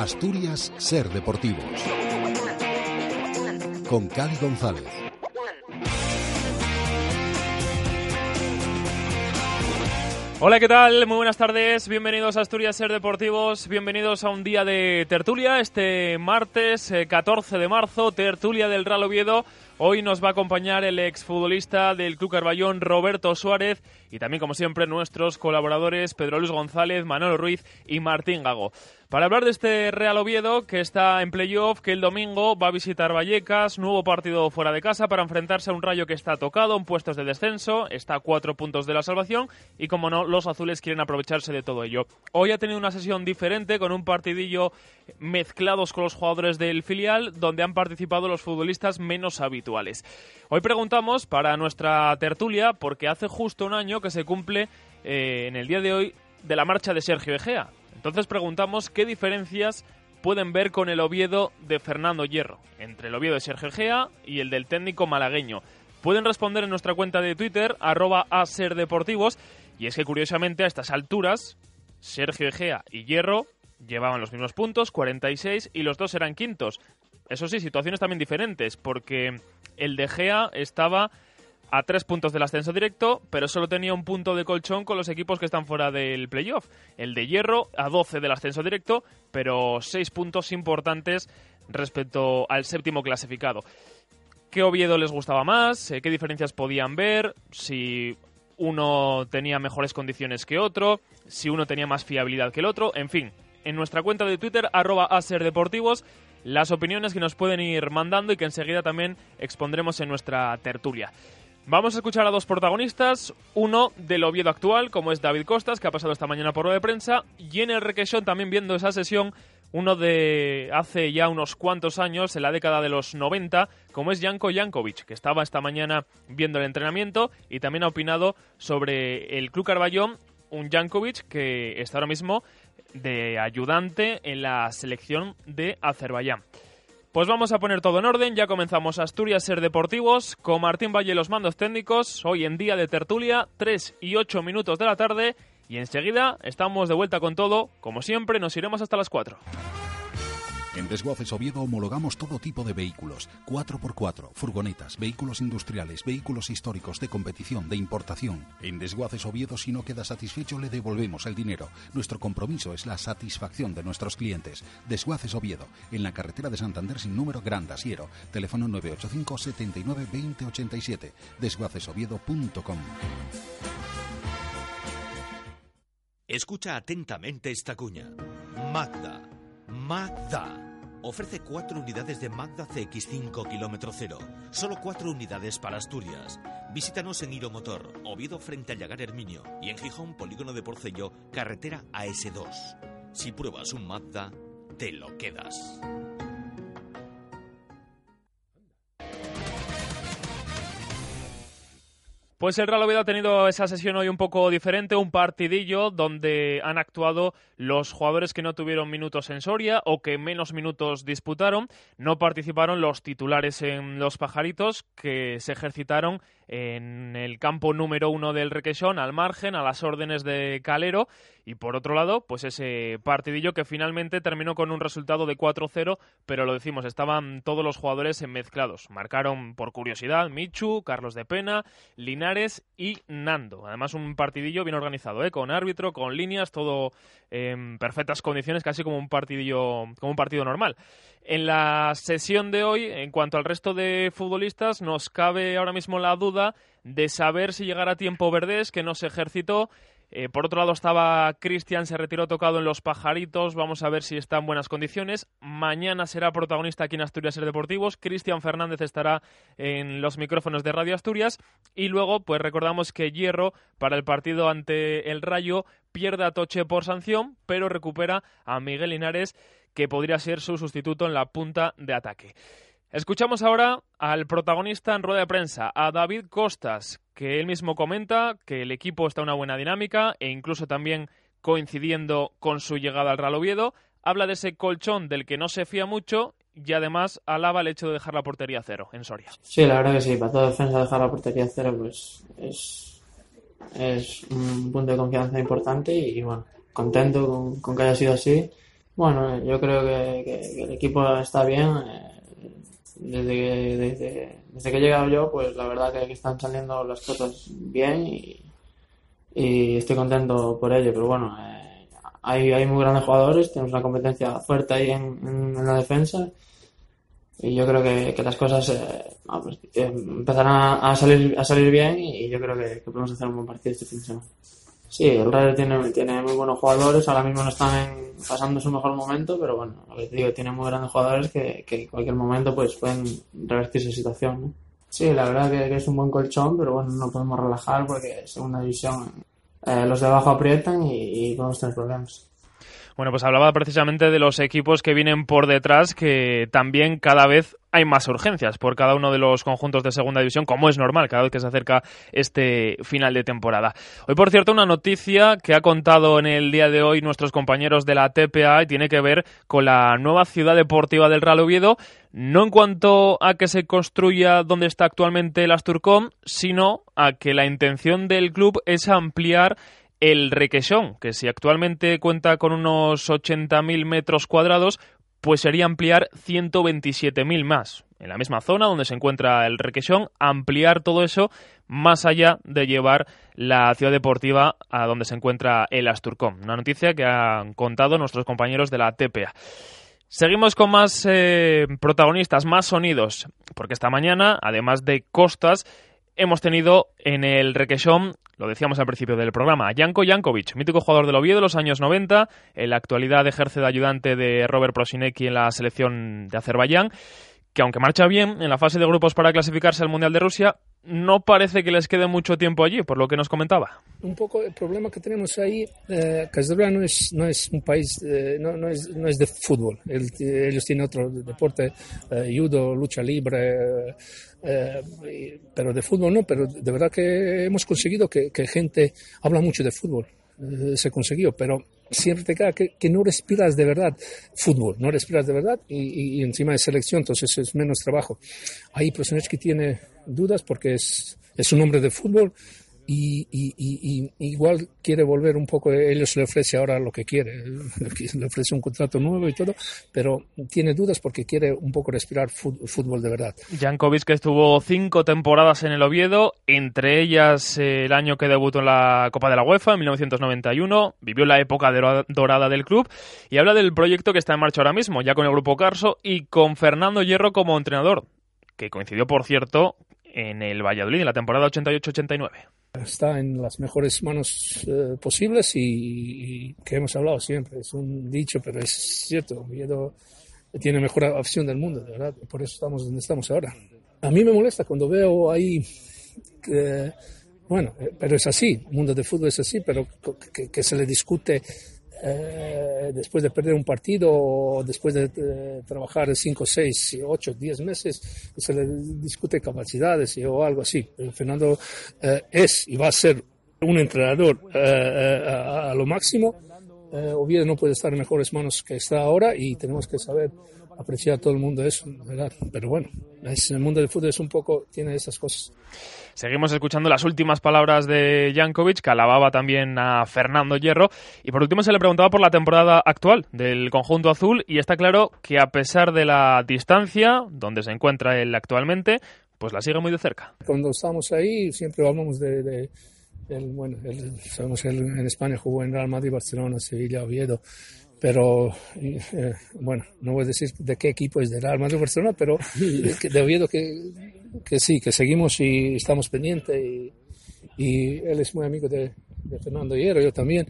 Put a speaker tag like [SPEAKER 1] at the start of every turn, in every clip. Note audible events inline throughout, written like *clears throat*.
[SPEAKER 1] Asturias Ser Deportivos. Con Cali González.
[SPEAKER 2] Hola, ¿qué tal? Muy buenas tardes. Bienvenidos a Asturias Ser Deportivos. Bienvenidos a un día de tertulia. Este martes 14 eh, de marzo, tertulia del Real Oviedo. Hoy nos va a acompañar el exfutbolista del Club Carballón, Roberto Suárez, y también, como siempre, nuestros colaboradores Pedro Luis González, Manolo Ruiz y Martín Gago. Para hablar de este Real Oviedo, que está en playoff, que el domingo va a visitar Vallecas, nuevo partido fuera de casa para enfrentarse a un rayo que está tocado en puestos de descenso, está a cuatro puntos de la salvación y, como no, los azules quieren aprovecharse de todo ello. Hoy ha tenido una sesión diferente con un partidillo mezclados con los jugadores del filial, donde han participado los futbolistas menos habituales. Hoy preguntamos para nuestra tertulia, porque hace justo un año que se cumple eh, en el día de hoy de la marcha de Sergio Egea. Entonces preguntamos qué diferencias pueden ver con el Oviedo de Fernando Hierro, entre el Oviedo de Sergio Egea y el del técnico malagueño. Pueden responder en nuestra cuenta de Twitter, arroba aserdeportivos, y es que curiosamente a estas alturas, Sergio Egea y Hierro llevaban los mismos puntos, 46, y los dos eran quintos. Eso sí, situaciones también diferentes, porque el de Egea estaba a tres puntos del ascenso directo, pero solo tenía un punto de colchón con los equipos que están fuera del playoff. El de Hierro a 12 del ascenso directo, pero seis puntos importantes respecto al séptimo clasificado. ¿Qué Oviedo les gustaba más? Eh, ¿Qué diferencias podían ver? Si uno tenía mejores condiciones que otro, si uno tenía más fiabilidad que el otro, en fin. En nuestra cuenta de Twitter, arroba aserdeportivos, las opiniones que nos pueden ir mandando y que enseguida también expondremos en nuestra tertulia. Vamos a escuchar a dos protagonistas, uno del Oviedo actual, como es David Costas, que ha pasado esta mañana por lo de prensa, y en el Requesón, también viendo esa sesión, uno de hace ya unos cuantos años, en la década de los 90, como es Janko Jankovic, que estaba esta mañana viendo el entrenamiento y también ha opinado sobre el Club Carballón, un Jankovic que está ahora mismo de ayudante en la selección de Azerbaiyán. Pues vamos a poner todo en orden, ya comenzamos Asturias Ser Deportivos con Martín Valle los mandos técnicos, hoy en día de tertulia, 3 y 8 minutos de la tarde y enseguida estamos de vuelta con todo, como siempre nos iremos hasta las 4.
[SPEAKER 1] En Desguaces Oviedo homologamos todo tipo de vehículos, 4x4, furgonetas, vehículos industriales, vehículos históricos, de competición, de importación. En Desguaces Oviedo si no queda satisfecho le devolvemos el dinero. Nuestro compromiso es la satisfacción de nuestros clientes. Desguaces Oviedo, en la carretera de Santander sin número Gran Asiero, teléfono 985 79 20 87, desguacesoviedo.com.
[SPEAKER 3] Escucha atentamente esta cuña. Magda Magda. Ofrece cuatro unidades de Magda CX5 kilómetro cero. Solo cuatro unidades para Asturias. Visítanos en Motor, Oviedo frente a Llagar Herminio y en Gijón, Polígono de Porcello, carretera AS2. Si pruebas un Magda, te lo quedas.
[SPEAKER 2] Pues el Real Oviedo ha tenido esa sesión hoy un poco diferente, un partidillo donde han actuado los jugadores que no tuvieron minutos en Soria o que menos minutos disputaron. No participaron los titulares en los pajaritos que se ejercitaron en el campo número uno del Requesón, al margen, a las órdenes de Calero. Y por otro lado, pues ese partidillo que finalmente terminó con un resultado de 4-0, pero lo decimos, estaban todos los jugadores mezclados. Marcaron por curiosidad Michu, Carlos de Pena, Linares y Nando. Además, un partidillo bien organizado, ¿eh? con árbitro, con líneas, todo en perfectas condiciones, casi como un partidillo, como un partido normal. En la sesión de hoy, en cuanto al resto de futbolistas, nos cabe ahora mismo la duda de saber si llegará a tiempo Verdés, que no se ejercitó. Eh, por otro lado estaba Cristian, se retiró tocado en los pajaritos. Vamos a ver si está en buenas condiciones. Mañana será protagonista aquí en Asturias Ser Deportivos. Cristian Fernández estará en los micrófonos de Radio Asturias. Y luego, pues recordamos que Hierro, para el partido ante el Rayo, pierde a Toche por sanción, pero recupera a Miguel Linares que podría ser su sustituto en la punta de ataque. Escuchamos ahora al protagonista en rueda de prensa, a David Costas, que él mismo comenta que el equipo está en una buena dinámica e incluso también coincidiendo con su llegada al Real Oviedo. Habla de ese colchón del que no se fía mucho y además alaba el hecho de dejar la portería cero en Soria.
[SPEAKER 4] Sí, la verdad que sí, para toda defensa dejar la portería cero pues es, es un punto de confianza importante y, bueno, contento con que haya sido así Bueno, yo creo que, el equipo está bien. Desde que, desde, desde que he llegado yo, pues la verdad que están saliendo las cosas bien y, estoy contento por ello. Pero bueno, eh, hay, hay muy grandes jugadores, tenemos una competencia fuerte ahí en, la defensa y yo creo que, que las cosas eh, eh, empezarán a, salir, a salir bien y yo creo que, que podemos hacer un buen partido este fin de semana. Sí, el Rayo tiene, tiene muy buenos jugadores, ahora mismo no están pasando su mejor momento, pero bueno, lo que digo, tiene muy grandes jugadores que, que en cualquier momento pues pueden revertir esa situación. ¿no? Sí, la verdad que, es un buen colchón, pero bueno, no podemos relajar porque segunda división eh, los de abajo aprietan y, y podemos tener problemas.
[SPEAKER 2] Bueno, pues hablaba precisamente de los equipos que vienen por detrás, que también cada vez hay más urgencias por cada uno de los conjuntos de segunda división, como es normal cada vez que se acerca este final de temporada. Hoy, por cierto, una noticia que ha contado en el día de hoy nuestros compañeros de la TPA y tiene que ver con la nueva ciudad deportiva del Real Oviedo, no en cuanto a que se construya donde está actualmente el Asturcom, sino a que la intención del club es ampliar el Requesón, que si actualmente cuenta con unos 80.000 metros cuadrados, pues sería ampliar 127.000 más. En la misma zona donde se encuentra el Requesón, ampliar todo eso más allá de llevar la ciudad deportiva a donde se encuentra el Asturcom. Una noticia que han contado nuestros compañeros de la TPA. Seguimos con más eh, protagonistas, más sonidos, porque esta mañana, además de Costas, hemos tenido en el Requesón, lo decíamos al principio del programa, a Janko Jankovic, mítico jugador del Oviedo de los años 90, en la actualidad ejerce de ayudante de Robert Prosinecki en la selección de Azerbaiyán, que aunque marcha bien en la fase de grupos para clasificarse al Mundial de Rusia, no parece que les quede mucho tiempo allí, por lo que nos comentaba.
[SPEAKER 5] Un poco el problema que tenemos ahí, eh, no es, no es un país, eh, no, no, es, no es de fútbol. ellos tienen otro deporte, eh, judo, lucha libre, eh, pero de fútbol no. Pero de verdad que hemos conseguido que, que gente habla mucho de fútbol. Se consiguió, pero siempre te queda que, no respiras de verdad fútbol, no respiras de verdad y, encima de selección, entonces es menos trabajo. Ahí que tiene dudas porque es, es un hombre de fútbol, y, igual quiere volver un poco, ellos le ofrece ahora lo que quiere, *laughs* le ofrece un contrato nuevo y todo, pero tiene dudas porque quiere un poco respirar fútbol de verdad.
[SPEAKER 2] Jankovic que estuvo cinco temporadas en el Oviedo, entre ellas eh, el año que debutó en la Copa de la UEFA en 1991, vivió la época dorada del club y habla del proyecto que está en marcha ahora mismo, ya con el grupo Carso y con Fernando Hierro como entrenador, que coincidió por cierto en el Valladolid en la temporada 88-89
[SPEAKER 5] está en las mejores manos eh, posibles y, que hemos hablado siempre. Es un dicho, pero es cierto. Oviedo tiene mejor opción del mundo, de verdad. Por eso estamos donde estamos ahora. A mí me molesta cuando veo ahí que, bueno, eh, pero es así. El mundo del fútbol es así, pero que se le discute eh, después de perder un partido o después de trabajar 5, 6, 8, 10 meses, se le discute capacidades o algo así. Fernando eh, es y va a ser un entrenador eh, a, lo máximo. Oviedo no puede estar en mejores manos que está ahora y tenemos que saber apreciar a todo el mundo eso, ¿verdad? Pero bueno, el mundo del fútbol es un poco, tiene esas cosas.
[SPEAKER 2] Seguimos escuchando las últimas palabras de Jankovic, que alababa también a Fernando Hierro. Y por último se le preguntaba por la temporada actual del conjunto azul. Y está claro que a pesar de la distancia donde se encuentra él actualmente, pues la sigue muy de cerca.
[SPEAKER 5] Cuando estamos ahí siempre hablamos de, bueno, sabemos que en España jugó en Real Madrid, Barcelona, Sevilla, Oviedo pero eh, bueno, no voy a decir de qué equipo es de Real Madrid Barcelona, pero *laughs* de Oviedo que, que, sí, que seguimos y estamos pendientes y, y él es muy amigo de, Fernando Hierro, yo también,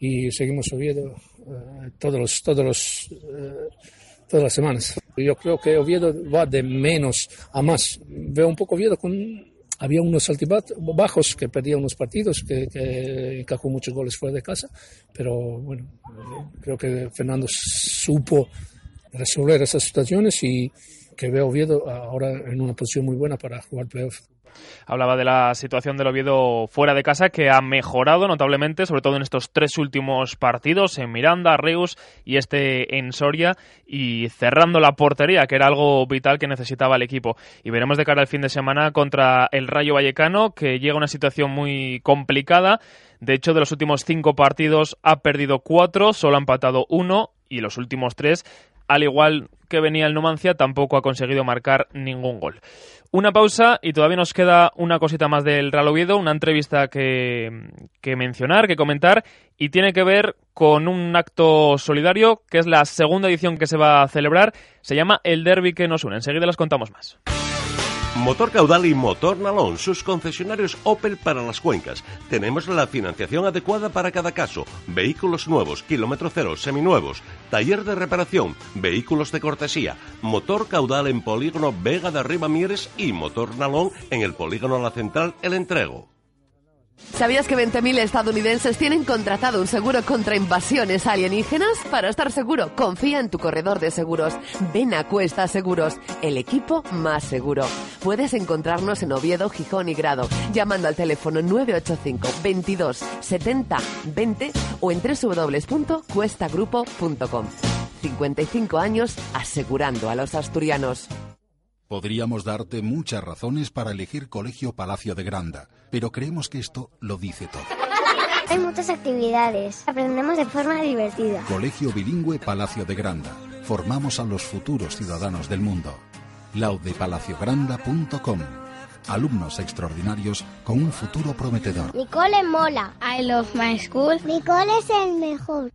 [SPEAKER 5] y seguimos Oviedo uh, todos los, todos los, uh, todas las semanas. Yo creo que Oviedo va de menos a más. Veo un poco Oviedo con había unos bajos que perdía unos partidos, que, que, encajó muchos goles fuera de casa, pero bueno, creo que Fernando supo resolver esas situaciones y que veo Oviedo ahora en una posición muy buena para jugar playoff.
[SPEAKER 2] Hablaba de la situación del Oviedo fuera de casa que ha mejorado notablemente, sobre todo en estos tres últimos partidos, en Miranda, Reus y este en Soria, y cerrando la portería, que era algo vital que necesitaba el equipo. Y veremos de cara al fin de semana contra el Rayo Vallecano, que llega a una situación muy complicada. De hecho, de los últimos cinco partidos ha perdido cuatro, solo ha empatado uno y los últimos tres, al igual que venía el Numancia, tampoco ha conseguido marcar ningún gol. Una pausa y todavía nos queda una cosita más del Real Oviedo, una entrevista que, que, mencionar, que comentar, y tiene que ver con un acto solidario, que es la segunda edición que se va a celebrar. Se llama El Derby que nos une. Enseguida les contamos más.
[SPEAKER 6] Motor Caudal y Motor Nalón, sus concesionarios Opel para las cuencas. Tenemos la financiación adecuada para cada caso. Vehículos nuevos, kilómetro cero, seminuevos, taller de reparación, vehículos de cortesía, Motor Caudal en Polígono Vega de Arriba Mieres y Motor Nalón en el Polígono La Central El Entrego.
[SPEAKER 7] ¿Sabías que 20.000 estadounidenses tienen contratado un seguro contra invasiones alienígenas? Para estar seguro, confía en tu corredor de seguros. Ven a Cuesta Seguros, el equipo más seguro. Puedes encontrarnos en Oviedo, Gijón y Grado, llamando al teléfono 985 22 70 20 o en www.cuestagrupo.com. 55 años asegurando a los asturianos.
[SPEAKER 1] Podríamos darte muchas razones para elegir Colegio Palacio de Granda, pero creemos que esto lo dice todo.
[SPEAKER 8] Hay muchas actividades, aprendemos de forma divertida.
[SPEAKER 1] Colegio Bilingüe Palacio de Granda. Formamos a los futuros ciudadanos del mundo. laudepalaciogranda.com Alumnos extraordinarios con un futuro prometedor.
[SPEAKER 8] Nicole mola. I love my school. Nicole es el mejor.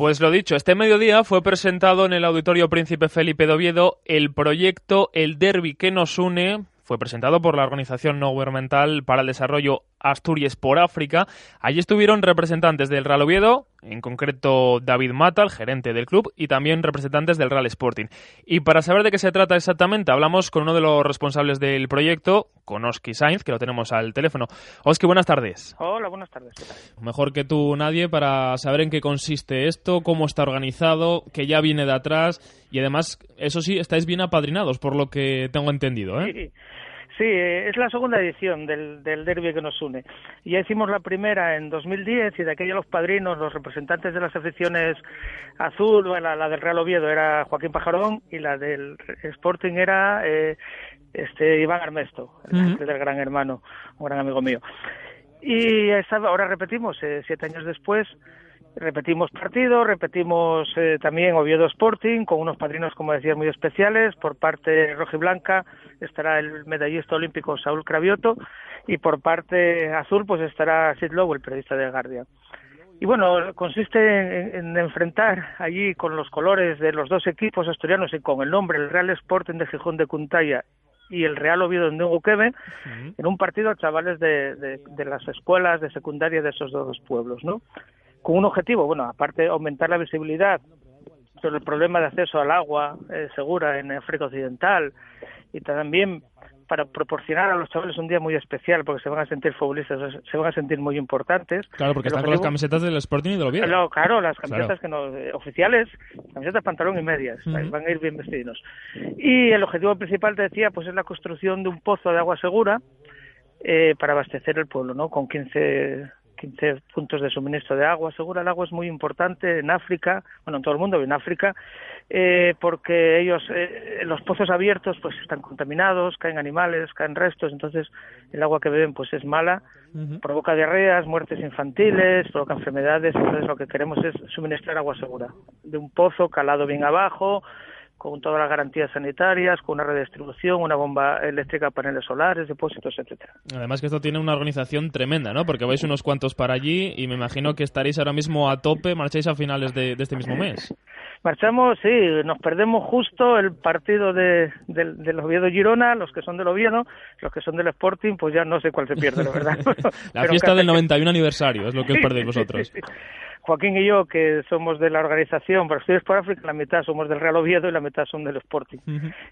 [SPEAKER 2] Pues lo dicho, este mediodía fue presentado en el Auditorio Príncipe Felipe de Oviedo el proyecto El Derby que nos une, fue presentado por la Organización No Gubernamental para el Desarrollo Asturias por África. Allí estuvieron representantes del Real Oviedo, en concreto David Mata, el gerente del club, y también representantes del Real Sporting. Y para saber de qué se trata exactamente, hablamos con uno de los responsables del proyecto, con Oski Sainz, que lo tenemos al teléfono. Oski, buenas tardes.
[SPEAKER 9] Hola, buenas tardes.
[SPEAKER 2] Mejor que tú nadie para saber en qué consiste esto, cómo está organizado, que ya viene de atrás y además, eso sí, estáis bien apadrinados, por lo que tengo entendido, ¿eh?
[SPEAKER 9] Sí. Sí, es la segunda edición del, del derby que nos une. Ya hicimos la primera en 2010 y de aquella los padrinos, los representantes de las aficiones azul, bueno, la, del Real Oviedo era Joaquín Pajarón y la del Sporting era eh, este Iván Armesto, el del gran hermano, un gran amigo mío. Y esta, ahora repetimos, eh, siete años después, Repetimos partido, repetimos eh, también Oviedo Sporting con unos padrinos, como decías, muy especiales. Por parte rojiblanca estará el medallista olímpico Saúl Cravioto y por parte azul pues estará Sid Lowe, el periodista de Guardia. Y bueno, consiste en, en, enfrentar allí con los colores de los dos equipos asturianos y con el nombre, el Real Sporting de Gijón de Cuntaya y el Real Oviedo de Neuquén, en un partido a chavales de, de, de las escuelas de secundaria de esos dos pueblos, ¿no? Con un objetivo, bueno, aparte de aumentar la visibilidad sobre el problema de acceso al agua eh, segura en África Occidental y también para proporcionar a los chavales un día muy especial porque se van a sentir futbolistas, se van a sentir muy importantes.
[SPEAKER 2] Claro, porque están con las camisetas del Sporting y del Oviedo.
[SPEAKER 9] Claro, claro las camisetas que no, eh, oficiales, camisetas pantalón y medias, van a ir bien vestidos. Y el objetivo principal, te decía, pues es la construcción de un pozo de agua segura eh, para abastecer el pueblo, ¿no? Con 15 15 puntos de suministro de agua. Segura. El agua es muy importante en África, bueno, en todo el mundo, en África, eh, porque ellos, eh, los pozos abiertos, pues están contaminados, caen animales, caen restos, entonces el agua que beben, pues es mala, provoca diarreas, muertes infantiles, provoca enfermedades, entonces lo que queremos es suministrar agua segura, de un pozo calado bien abajo, con todas las garantías sanitarias, con una redistribución, una bomba eléctrica, paneles solares, depósitos, etcétera.
[SPEAKER 2] Además que esto tiene una organización tremenda, ¿no? Porque vais unos cuantos para allí y me imagino que estaréis ahora mismo a tope, marcháis a finales de, de este mismo mes. *laughs*
[SPEAKER 9] Marchamos, sí, nos perdemos justo el partido de, del, del Oviedo Girona, los que son del Oviedo, los que son del Sporting, pues ya no sé cuál se pierde, la verdad. *laughs*
[SPEAKER 2] La *laughs*
[SPEAKER 9] Pero
[SPEAKER 2] fiesta del
[SPEAKER 9] que-
[SPEAKER 2] 91 aniversario, es lo que os perdéis
[SPEAKER 9] sí, sí,
[SPEAKER 2] vosotros.
[SPEAKER 9] sí. Joaquín y yo, que somos de la organización para Estudios por África, la mitad somos del Real Oviedo y la mitad son del Sporting.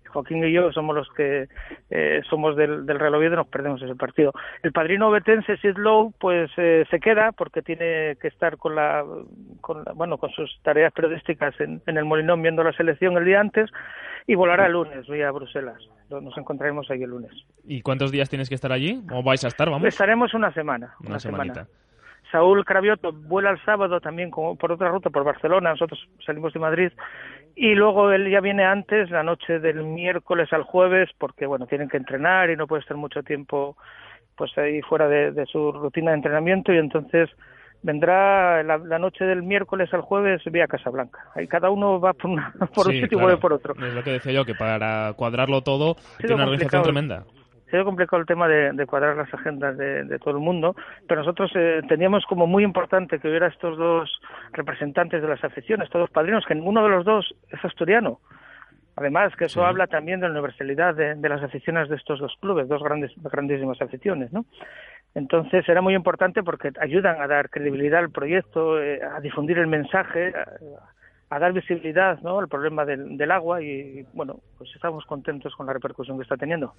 [SPEAKER 9] Joaquín y yo somos los que eh, somos del, del Real Oviedo y nos perdemos ese partido. El padrino obetense, Sid Lowe, pues eh, se queda porque tiene que estar con la, con la- bueno, con sus tareas periodísticas en, en el Molinón viendo la selección el día antes y volará el lunes vía Bruselas. Nos encontraremos ahí el lunes.
[SPEAKER 2] ¿Y cuántos días tienes que estar allí? ¿O vais a estar, vamos?
[SPEAKER 9] Estaremos una semana.
[SPEAKER 2] Una
[SPEAKER 9] Una, semana. Saúl Cravioto vuela el sábado también como por otra ruta por Barcelona, nosotros salimos de Madrid y luego él ya viene antes, la noche del miércoles al jueves, porque bueno, tienen que entrenar y no puede estar mucho tiempo pues ahí fuera de, de su rutina de entrenamiento y entonces vendrá la, noche del miércoles al jueves vía Casablanca. Ahí cada uno va por, *laughs* por un sitio y vuelve por otro.
[SPEAKER 2] Es lo que decía yo, que para cuadrarlo todo tiene una organización tremenda
[SPEAKER 9] se ha complicado el tema de, cuadrar las agendas de, todo el mundo, pero nosotros eh, teníamos como muy importante que hubiera estos dos representantes de las aficiones, estos dos padrinos, que ninguno de los dos es asturiano. Además, que eso habla también de la universalidad de, las aficiones de estos dos clubes, dos grandes, grandísimas aficiones, ¿no? Entonces era muy importante porque ayudan a dar credibilidad al proyecto, eh, a difundir el mensaje, a dar visibilidad ¿no? al problema del, del, agua y bueno, pues estamos contentos con la repercusión que está teniendo.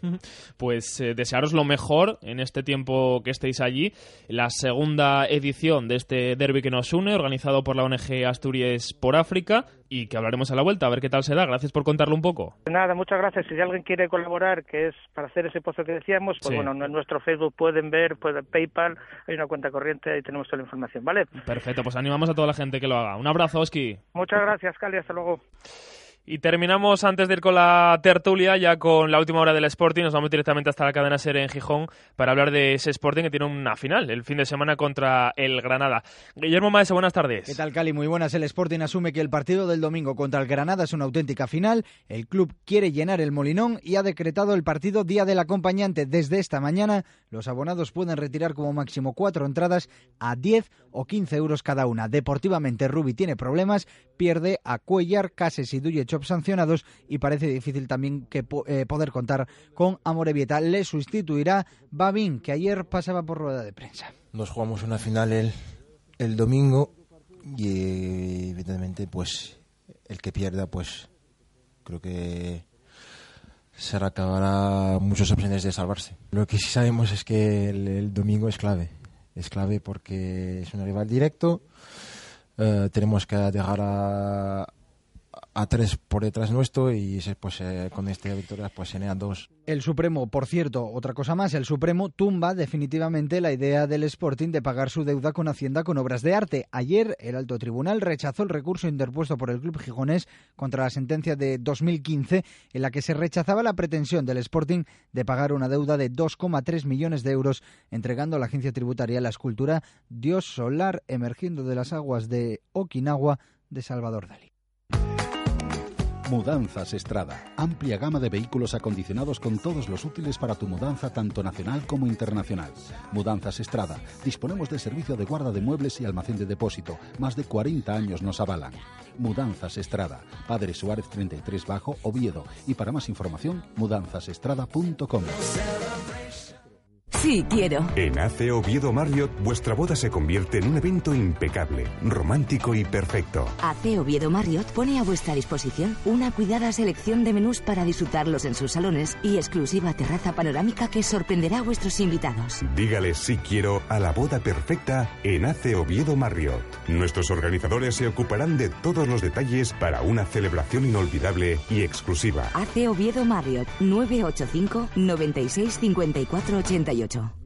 [SPEAKER 2] Pues eh, desearos lo mejor en este tiempo que estéis allí. La segunda edición de este derby que nos une, organizado por la ONG Asturias por África y que hablaremos a la vuelta, a ver qué tal se da. Gracias por contarlo un poco.
[SPEAKER 9] Nada, muchas gracias. Si alguien quiere colaborar, que es para hacer ese pozo que decíamos, pues bueno, en nuestro Facebook pueden ver, pueden PayPal, hay una cuenta corriente y tenemos toda la información, ¿vale?
[SPEAKER 2] Perfecto, pues animamos a toda la gente que lo haga. Un abrazo, Oski.
[SPEAKER 9] Muchas gracias, Cali, hasta luego.
[SPEAKER 2] Y terminamos antes de ir con la tertulia, ya con la última hora del Sporting. Nos vamos directamente hasta la cadena Ser en Gijón para hablar de ese Sporting que tiene una final el fin de semana contra el Granada. Guillermo Maese, buenas tardes.
[SPEAKER 10] ¿Qué tal, Cali? Muy buenas. El Sporting asume que el partido del domingo contra el Granada es una auténtica final. El club quiere llenar el Molinón y ha decretado el partido día del acompañante. Desde esta mañana, los abonados pueden retirar como máximo cuatro entradas a 10 o 15 euros cada una. Deportivamente, Rubi tiene problemas, pierde a Cuellar, Cases y Duyecho sancionados y parece difícil también que eh, poder contar con Amorebieta. Le sustituirá Babín, que ayer pasaba por rueda de prensa.
[SPEAKER 11] Nos jugamos una final el, el domingo y evidentemente pues el que pierda pues creo que se acabará muchas opciones de salvarse. Lo que sí sabemos es que el, domingo es clave. Es clave porque es un rival directo. Eh, tenemos que dejar a, a tres por detrás nuestro y pues eh, con esta victoria pues se dos.
[SPEAKER 10] El Supremo, por cierto, otra cosa más, el Supremo tumba definitivamente la idea del Sporting de pagar su deuda con Hacienda con obras de arte. Ayer el alto tribunal rechazó el recurso interpuesto por el club gijonés contra la sentencia de 2015 en la que se rechazaba la pretensión del Sporting de pagar una deuda de 2,3 millones de euros entregando a la agencia tributaria la escultura Dios Solar emergiendo de las aguas de Okinawa de Salvador Dalí.
[SPEAKER 1] Mudanzas Estrada. Amplia gama de vehículos acondicionados con todos los útiles para tu mudanza tanto nacional como internacional. Mudanzas Estrada. Disponemos de servicio de guarda de muebles y almacén de depósito. Más de 40 años nos avalan. Mudanzas Estrada. Padre Suárez 33 Bajo, Oviedo. Y para más información, mudanzasestrada.com.
[SPEAKER 12] Sí, quiero.
[SPEAKER 13] En ACE Oviedo Marriott, vuestra boda se convierte en un evento impecable, romántico y perfecto.
[SPEAKER 12] ACE Oviedo Marriott pone a vuestra disposición una cuidada selección de menús para disfrutarlos en sus salones y exclusiva terraza panorámica que sorprenderá a vuestros invitados.
[SPEAKER 13] Dígale sí quiero a la boda perfecta en ACE Oviedo Marriott. Nuestros organizadores se ocuparán de todos los detalles para una celebración inolvidable y exclusiva.
[SPEAKER 12] ACE Oviedo Marriott 985 96 54 88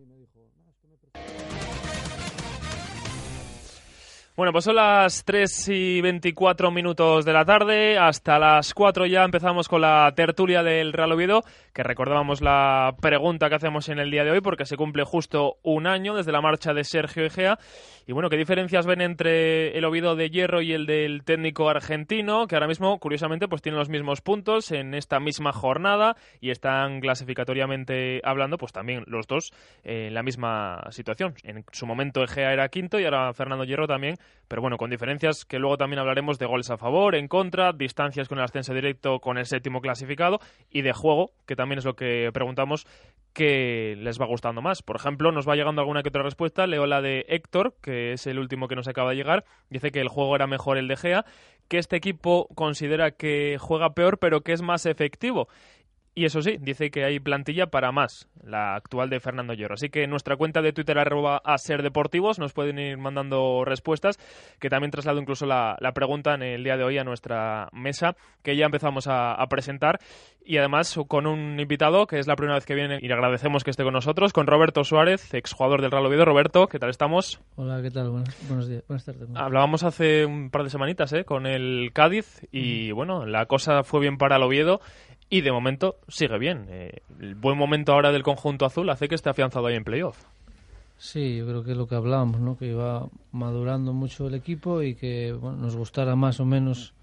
[SPEAKER 2] bueno, pues son las 3 y 24 minutos de la tarde. Hasta las 4 ya empezamos con la tertulia del Real Oviedo, que recordábamos la pregunta que hacemos en el día de hoy, porque se cumple justo un año desde la marcha de Sergio Egea. Y bueno, ¿qué diferencias ven entre el Oviedo de Hierro y el del técnico argentino, que ahora mismo, curiosamente, pues tienen los mismos puntos en esta misma jornada y están clasificatoriamente hablando, pues también los dos en la misma situación. En su momento Egea era quinto y ahora Fernando Hierro también, pero bueno, con diferencias que luego también hablaremos de goles a favor, en contra, distancias con el ascenso directo con el séptimo clasificado y de juego, que también es lo que preguntamos que les va gustando más. Por ejemplo, nos va llegando alguna que otra respuesta. Leo la de Héctor, que es el último que nos acaba de llegar. Dice que el juego era mejor el de Gea, que este equipo considera que juega peor, pero que es más efectivo. Y eso sí, dice que hay plantilla para más, la actual de Fernando Lloro. Así que en nuestra cuenta de Twitter, arroba a ser deportivos, nos pueden ir mandando respuestas, que también traslado incluso la, pregunta en el día de hoy a nuestra mesa, que ya empezamos a, presentar. Y además con un invitado, que es la primera vez que viene y le agradecemos que esté con nosotros, con Roberto Suárez, exjugador del Real Oviedo. Roberto, ¿qué tal estamos?
[SPEAKER 14] Hola, ¿qué tal? buenos días, buenas tardes.
[SPEAKER 2] Hablábamos hace un par de semanitas ¿eh? con el Cádiz y bueno, la cosa fue bien para el Oviedo y de momento sigue bien. Eh, el buen momento ahora del conjunto azul hace que esté afianzado ahí en playoff.
[SPEAKER 14] Sí, yo creo que es lo que hablábamos, ¿no? que iba madurando mucho el equipo y que bueno, nos gustara más o menos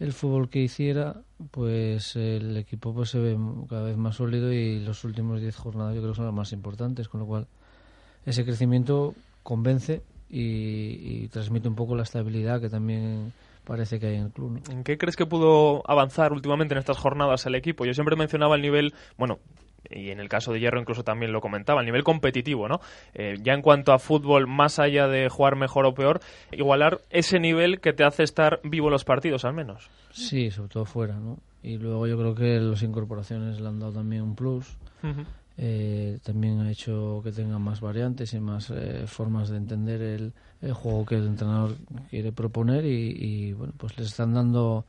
[SPEAKER 14] el fútbol que hiciera, pues el equipo pues se ve cada vez más sólido y los últimos 10 jornadas yo creo que son las más importantes, con lo cual ese crecimiento convence y, y transmite un poco la estabilidad que también parece que hay en el club.
[SPEAKER 2] ¿En qué crees que pudo avanzar últimamente en estas jornadas el equipo? Yo siempre mencionaba el nivel, bueno, y en el caso de Hierro incluso también lo comentaba, el nivel competitivo, ¿no? Eh, ya en cuanto a fútbol, más allá de jugar mejor o peor, igualar ese nivel que te hace estar vivo los partidos, al menos.
[SPEAKER 14] Sí, sobre todo fuera, ¿no? Y luego yo creo que las incorporaciones le han dado también un plus. eh, también ha hecho que tenga más variantes y más eh, formas de entender el, el, juego que el entrenador quiere proponer y, y bueno, pues les están dando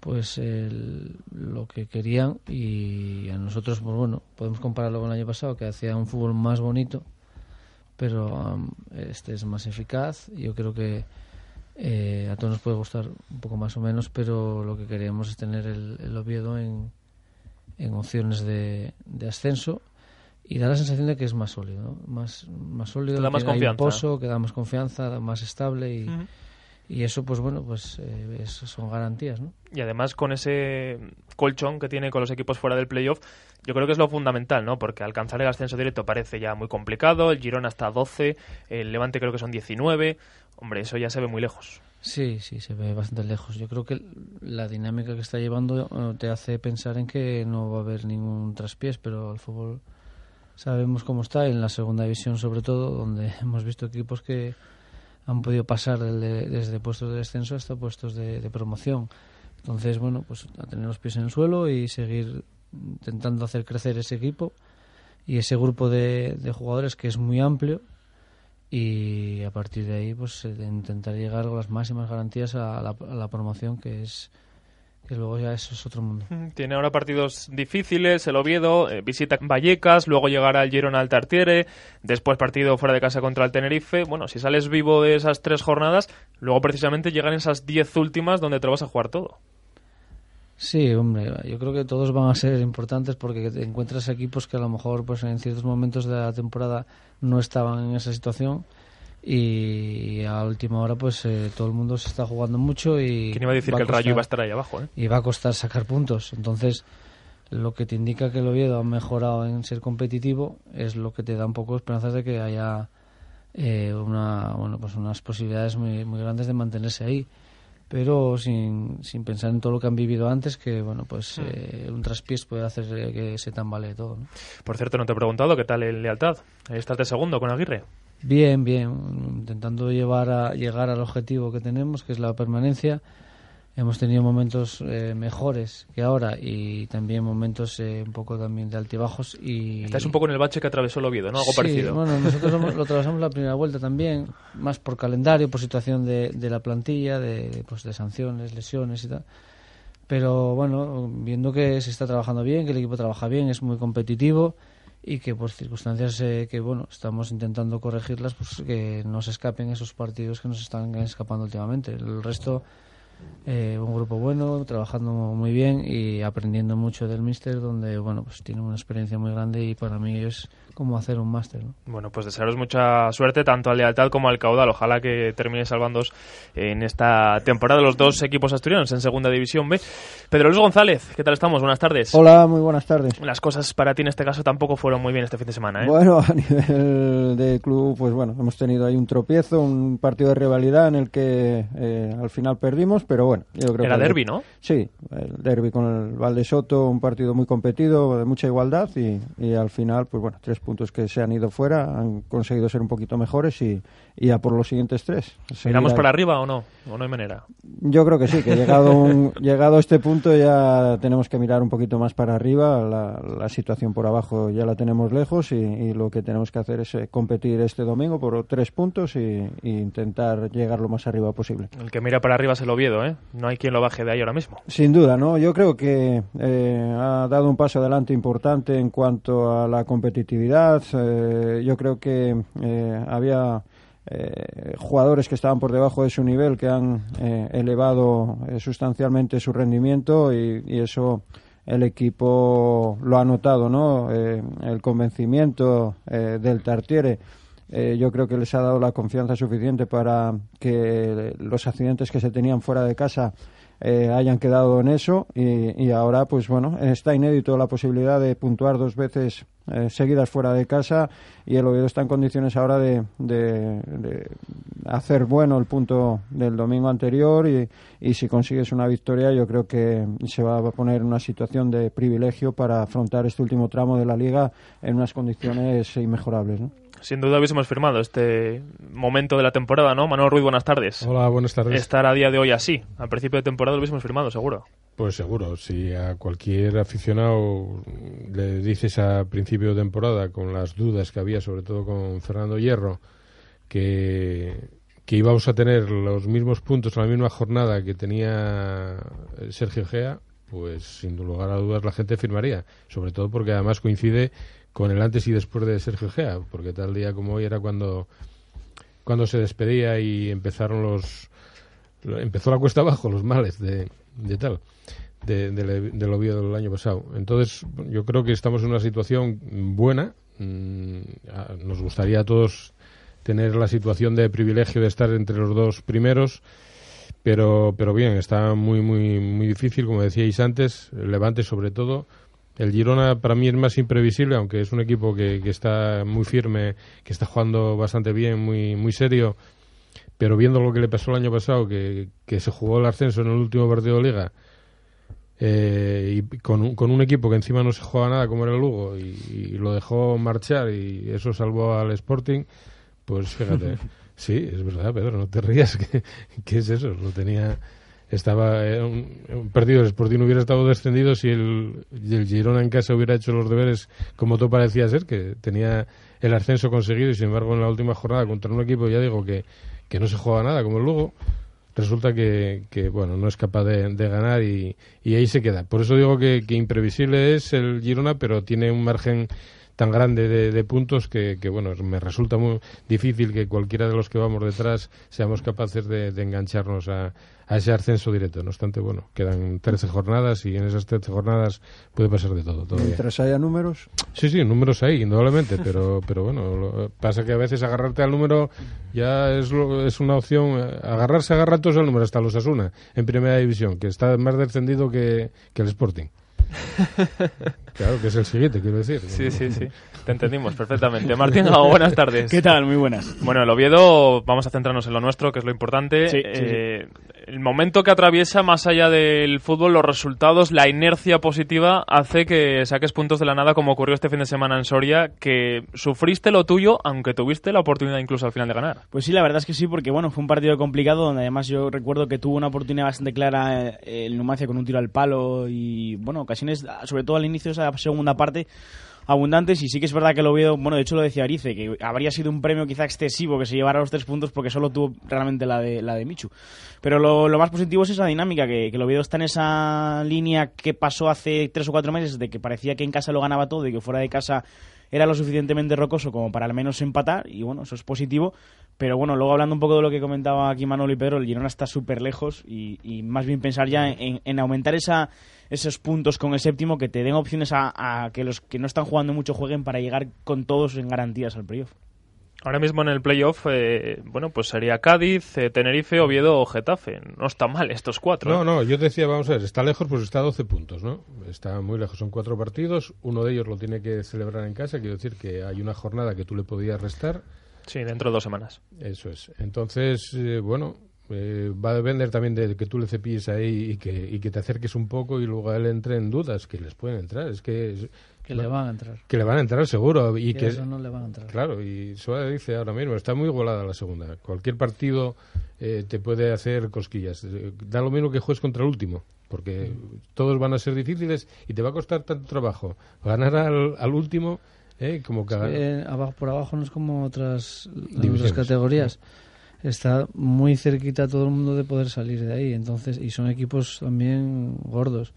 [SPEAKER 14] pues el, lo que querían y a nosotros pues bueno podemos compararlo con el año pasado que hacía un fútbol más bonito pero um, este es más eficaz. Yo creo que eh, a todos nos puede gustar un poco más o menos pero lo que queríamos es tener el, el Oviedo en, en opciones de, de, ascenso y da la sensación de que es más sólido ¿no? más, más sólido
[SPEAKER 2] da más
[SPEAKER 14] que
[SPEAKER 2] confianza.
[SPEAKER 14] que da más confianza más estable y
[SPEAKER 2] uh -huh
[SPEAKER 14] y eso pues bueno pues eh, es, son garantías ¿no?
[SPEAKER 2] y además con ese colchón que tiene con los equipos fuera del playoff yo creo que es lo fundamental no porque alcanzar el ascenso directo parece ya muy complicado el Girona está a 12 el Levante creo que son 19 hombre eso ya se ve muy lejos.
[SPEAKER 14] Sí sí se ve bastante lejos. Yo creo que la dinámica que está llevando eh, te hace pensar en que no va a haber ningún traspiés pero el fútbol sabemos cómo está en la segunda división sobre todo donde *laughs* hemos visto equipos que han podido pasar de, desde puestos de descenso hasta puestos de, de, promoción. Entonces, bueno, pues a tener los pies en el suelo y seguir intentando hacer crecer ese equipo y ese grupo de, de jugadores que es muy amplio y a partir de ahí pues intentar llegar con las máximas garantías a la, a la promoción que es que luego ya eso es otro mundo.
[SPEAKER 2] Tiene ahora partidos difíciles, el Oviedo, eh, visita Vallecas, luego llegará el Girona al Tartiere, después partido fuera de casa contra el Tenerife. Bueno, si sales vivo de esas tres jornadas, luego precisamente llegan esas diez últimas donde te lo vas a jugar todo.
[SPEAKER 14] Sí, hombre, yo creo que todos van a ser importantes porque te encuentras equipos que a lo mejor pues en ciertos momentos de la temporada no estaban en esa situación y a última hora pues eh, todo el mundo se está jugando mucho y
[SPEAKER 2] ¿Quién iba a decir que el costar, Rayo iba a estar ahí abajo? Eh?
[SPEAKER 14] Y va a costar sacar puntos, entonces lo que te indica que el Oviedo ha mejorado en ser competitivo es lo que te da un poco esperanzas de que haya eh, una, bueno, pues unas posibilidades muy, muy grandes de mantenerse ahí pero sin, sin pensar en todo lo que han vivido antes, que bueno, pues eh, un traspiés puede hacer que se tambalee todo. ¿no?
[SPEAKER 2] Por cierto, no te he preguntado qué tal el lealtad. Estás de segundo con Aguirre.
[SPEAKER 14] Bien, bien, intentando llevar a, llegar al objetivo que tenemos, que es la permanencia. Hemos tenido momentos eh, mejores que ahora y también momentos eh, un poco también de altibajos. Y...
[SPEAKER 2] Estás un poco en el bache que atravesó el Oviedo, ¿no? Algo
[SPEAKER 14] sí,
[SPEAKER 2] parecido.
[SPEAKER 14] bueno, nosotros *laughs* lo, lo atravesamos la primera vuelta también, más por calendario, por situación de, de la plantilla, de, pues, de sanciones, lesiones y tal. Pero bueno, viendo que se está trabajando bien, que el equipo trabaja bien, es muy competitivo y que por circunstancias eh, que bueno estamos intentando corregirlas pues que no se escapen esos partidos que nos están escapando últimamente. El resto eh, un grupo bueno trabajando muy bien y aprendiendo mucho del míster donde bueno pues tiene una experiencia muy grande y para mí es como hacer un máster ¿no?
[SPEAKER 2] bueno pues desearos mucha suerte tanto al lealtad como al caudal. Ojalá que termine salvándos en esta temporada los dos equipos asturianos en segunda división B. Pedro Luis González qué tal estamos buenas tardes.
[SPEAKER 15] Hola muy buenas tardes.
[SPEAKER 2] Las cosas para ti en este caso tampoco fueron muy bien este fin de semana ¿eh?
[SPEAKER 15] bueno *laughs* a nivel de club pues bueno hemos tenido ahí un tropiezo un partido de rivalidad en el que eh, al final perdimos pero bueno yo creo
[SPEAKER 2] era
[SPEAKER 15] que
[SPEAKER 2] derby no
[SPEAKER 15] sí el derby con el Valdesoto un partido muy competido de mucha igualdad y, y al final pues bueno tres puntos que se han ido fuera han conseguido ser un poquito mejores y, y a por los siguientes tres.
[SPEAKER 2] ¿Miramos para arriba o no? ¿O no hay manera?
[SPEAKER 15] Yo creo que sí, que *laughs* llegado, un, llegado a este punto ya tenemos que mirar un poquito más para arriba. La, la situación por abajo ya la tenemos lejos y, y, lo que tenemos que hacer es eh, competir este domingo por tres puntos y, y, intentar llegar lo más arriba posible.
[SPEAKER 2] El que mira para arriba es el Oviedo, ¿eh? No hay quien lo baje de ahí ahora mismo.
[SPEAKER 15] Sin duda, ¿no? Yo creo que eh, ha dado un paso adelante importante en cuanto a la competitividad. Eh, yo creo que eh, había eh, jugadores que estaban por debajo de su nivel que han elevado sustancialmente su rendimiento y, eso el equipo lo ha notado, ¿no? El convencimiento del Tartiere yo creo que les ha dado la confianza suficiente para que los accidentes que se tenían fuera de casa hayan quedado en eso y, ahora pues bueno está inédito la posibilidad de puntuar dos veces eh, seguidas fuera de casa y el Oviedo está en condiciones ahora de, de, hacer bueno el punto del domingo anterior y, y, si consigues una victoria yo creo que se va a poner en una situación de privilegio para afrontar este último tramo de la liga en unas condiciones inmejorables ¿no?
[SPEAKER 2] sin duda hubiésemos firmado este momento de la temporada, ¿no? Manuel Ruiz, buenas tardes.
[SPEAKER 16] Hola, buenas tardes.
[SPEAKER 2] Estar a día de hoy así, al principio de temporada lo hubiésemos firmado, seguro.
[SPEAKER 16] Pues seguro, si a cualquier aficionado le dices a principio de temporada, con las dudas que había, sobre todo con Fernando Hierro, que, que íbamos a tener los mismos puntos en la misma jornada que tenía Sergio Gea, pues sin lugar a dudas la gente firmaría, sobre todo porque además coincide con el antes y después de Sergio Gea, porque tal día como hoy era cuando, cuando se despedía y empezaron los empezó la cuesta abajo, los males de, de tal, de, del Oviedo del año pasado. Entonces, yo creo que estamos en una situación buena. Mm, nos gustaría a todos tener la situación de privilegio de estar entre los dos primeros, pero, pero bien, está muy, muy, muy difícil, como decíais antes, Levante sobre todo el Girona para mí es más imprevisible, aunque es un equipo que, está muy firme, que está jugando bastante bien, muy, muy serio. Pero viendo lo que le pasó el año pasado, que, se jugó el ascenso en el último partido de liga, eh, y con un, con un equipo que encima no se juega nada como era el Lugo, y, lo dejó marchar y eso salvó al Sporting, pues fíjate. *laughs* sí, es verdad, Pedro, no te rías, ¿qué, es eso? Lo tenía estaba eh, un, partido del Sporting hubiera estado descendido si el, el, Girona en casa hubiera hecho los deberes como todo parecía ser, que tenía el ascenso conseguido y sin embargo en la última jornada contra un equipo, ya digo, que, que no se juega nada como el Lugo, resulta que, que bueno, no es capaz de, ganar y, y, ahí se queda. Por eso digo que, que imprevisible es el Girona, pero tiene un margen tan grande de, puntos que, que, bueno, me resulta muy difícil que cualquiera de los que vamos detrás seamos capaces de, engancharnos a, a, ese ascenso directo. No obstante, bueno, quedan 13 jornadas y en esas 13 jornadas puede pasar de todo. Todavía.
[SPEAKER 15] ¿Mientras haya números?
[SPEAKER 16] Sí, sí, números hay, indudablemente, pero, pero bueno, pasa que a veces agarrarte al número ya es, es una opción. Agarrarse agarra todos al número, hasta los Asuna, en primera división, que está más descendido que, que el Sporting. *laughs* Claro, que es el siguiente, quiero decir.
[SPEAKER 2] Sí, sí, sí. Te entendimos perfectamente. Martín buenas tardes.
[SPEAKER 17] ¿Qué tal? Muy buenas.
[SPEAKER 2] Bueno, el Oviedo, vamos a centrarnos en lo nuestro, que es lo importante. Eh, el momento que atraviesa, más allá del fútbol, los resultados, la inercia positiva, hace que saques puntos de la nada, como ocurrió este fin de semana en Soria, que sufriste lo tuyo, aunque tuviste la oportunidad incluso al final de ganar.
[SPEAKER 17] Pues sí, la verdad es que sí, porque bueno, fue un partido complicado, donde además yo recuerdo que tuvo una oportunidad bastante clara eh, el Numancia con un tiro al palo y, bueno, ocasiones, sobre todo al inicio de esa segunda parte, abundantes y sí que es verdad que lo veo, bueno, de hecho lo decía Arice, que habría sido un premio quizá excesivo que se llevara los tres puntos porque solo tuvo realmente la de, la de Michu. Pero lo, más positivo es esa dinámica, que, que lo veo está en esa línea que pasó hace tres o cuatro meses de que parecía que en casa lo ganaba todo y que fuera de casa era lo suficientemente rocoso como para al menos empatar y bueno, eso es positivo. Pero bueno, luego hablando un poco de lo que comentaba aquí Manolo y Pedro, el Girona está súper lejos y, más bien pensar ya en aumentar esa esos puntos con el séptimo que te den opciones a, que los que no están jugando mucho jueguen para llegar con todos en garantías al playoff.
[SPEAKER 2] Ahora mismo en el playoff, eh, bueno, pues sería Cádiz, eh, Tenerife, Oviedo o Getafe. No está mal estos cuatro.
[SPEAKER 16] No, ¿eh? no, yo decía, vamos a ver, está lejos, pues está a 12 puntos, ¿no? Está muy lejos, son cuatro partidos. Uno de ellos lo tiene que celebrar en casa, quiero decir que hay una jornada que tú le podías restar.
[SPEAKER 2] Sí, dentro de dos semanas.
[SPEAKER 16] Eso es. Entonces, bueno, eh, va a depender también de que tú le cepilles ahí y que, y que te acerques un poco y luego él entre en dudas, que les pueden entrar. Es que.
[SPEAKER 14] que le van a entrar.
[SPEAKER 16] Que le van a entrar seguro. Y que,
[SPEAKER 14] eso no le van a entrar.
[SPEAKER 16] Claro, y Suárez dice ahora mismo, está muy igualada la segunda. Cualquier partido eh, te puede hacer cosquillas. Eh, da lo mismo que juegues contra el último, porque todos van a ser difíciles y te va a costar tanto trabajo ganar al, al último. como
[SPEAKER 14] que, abajo, por abajo no es como otras, otras categorías está muy cerquita todo el mundo de poder salir de ahí. Entonces, y son equipos también gordos,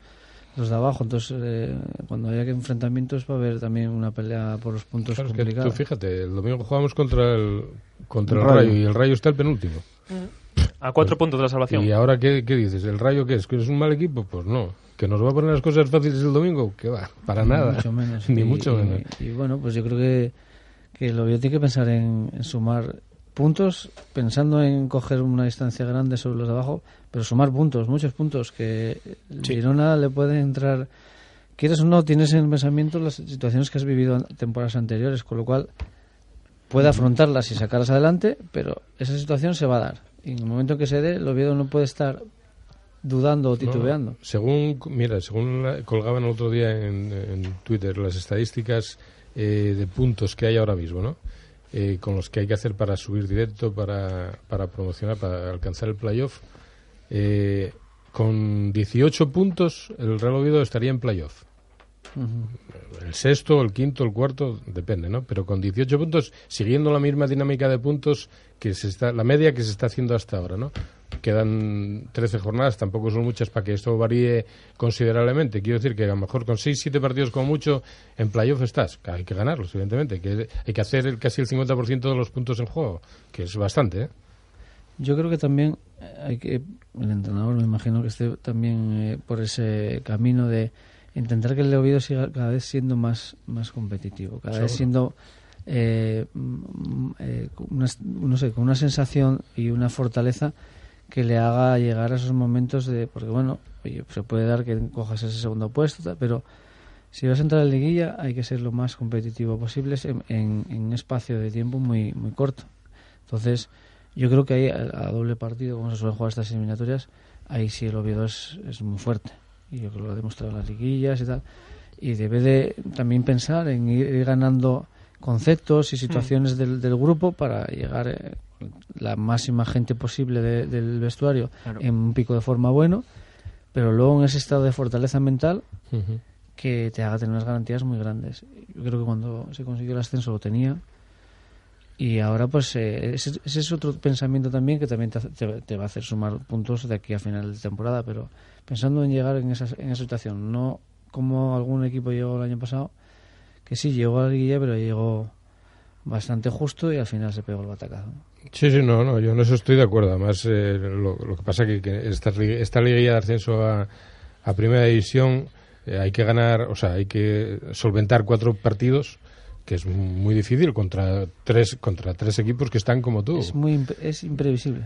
[SPEAKER 14] los de abajo. Entonces, eh, cuando haya que enfrentamientos va a haber también una pelea por los puntos claro, complicados.
[SPEAKER 16] fíjate, el domingo jugamos contra el, contra el, Rayo. y el Rayo está el penúltimo.
[SPEAKER 2] A cuatro puntos de la salvación.
[SPEAKER 16] ¿Y ahora qué, qué dices? ¿El Rayo qué es? ¿Que es un mal equipo? Pues no. ¿Que nos va a poner las cosas fáciles el domingo? Que va, para nada.
[SPEAKER 14] Mucho menos. *laughs*
[SPEAKER 16] Ni mucho menos.
[SPEAKER 14] y bueno, pues yo creo que que el Oviedo tiene que pensar en, en sumar puntos, pensando en coger una distancia grande sobre los de abajo, pero sumar puntos, muchos puntos, que el Girona le puede entrar quieres o no, tienes en el pensamiento las situaciones que has vivido en temporadas anteriores, con lo cual puede afrontarlas y sacarlas adelante, pero esa situación se va a dar. Y en el momento que se dé, el Oviedo no puede estar dudando o titubeando.
[SPEAKER 16] No, según, mira, según la, colgaban el otro día en, en Twitter las estadísticas eh, de puntos que hay ahora mismo, ¿no? Eh, con los que hay que hacer para subir directo, para, para promocionar, para alcanzar el playoff. Eh, con 18 puntos, el Real Oviedo estaría en playoff. El sexto, el quinto, el cuarto, depende, ¿no? Pero con 18 puntos, siguiendo la misma dinámica de puntos que se está, la media que se está haciendo hasta ahora, ¿no? Quedan 13 jornadas, tampoco son muchas para que esto varíe considerablemente. Quiero decir que a lo mejor con 6, 7 partidos como mucho, en playoff estás. Hay que ganarlos, evidentemente. Que hay que hacer el, casi el 50% de los puntos en juego, que es bastante, ¿eh?
[SPEAKER 14] Yo creo que también hay que, el entrenador me imagino que esté también eh, por ese camino de intentar que el Oviedo siga cada vez siendo más, más competitivo, cada vez siendo eh, mm, eh, una, no sé, con una sensación y una fortaleza que le haga llegar a esos momentos de, porque bueno, oye, se puede dar que cojas ese segundo puesto, pero si vas a entrar en la liguilla hay que ser lo más competitivo posible en, en, un espacio de tiempo muy, muy corto. Entonces, yo creo que ahí a, doble partido, como se suelen jugar estas eliminatorias, ahí sí el Oviedo es, es muy fuerte y yo creo que lo ha demostrado en las liguillas y tal. Y debe de también pensar en ir, ganando conceptos y situaciones mm. del, del, grupo para llegar eh, la máxima gente posible del vestuario en un pico de forma bueno, pero luego en ese estado de fortaleza mental que te haga tener unas garantías muy grandes. Yo creo que cuando se consiguió el ascenso lo tenía y ahora, pues, eh, ese, es otro pensamiento también que también te, va a hacer sumar puntos de aquí a final de temporada, pero pensando en llegar en esa, en esa situación, no como algún equipo llegó el año pasado, que sí, llegó a la liguilla, pero llegó bastante justo y al final se pegó el batacazo.
[SPEAKER 16] Sí, sí, no, no, yo en eso estoy de acuerdo. Además, eh, lo, que pasa es que, esta, esta liguilla de ascenso a, a primera división eh, hay que ganar, o sea, hay que solventar cuatro partidos que es muy difícil contra tres contra tres equipos que están como tú.
[SPEAKER 14] Es muy es imprevisible.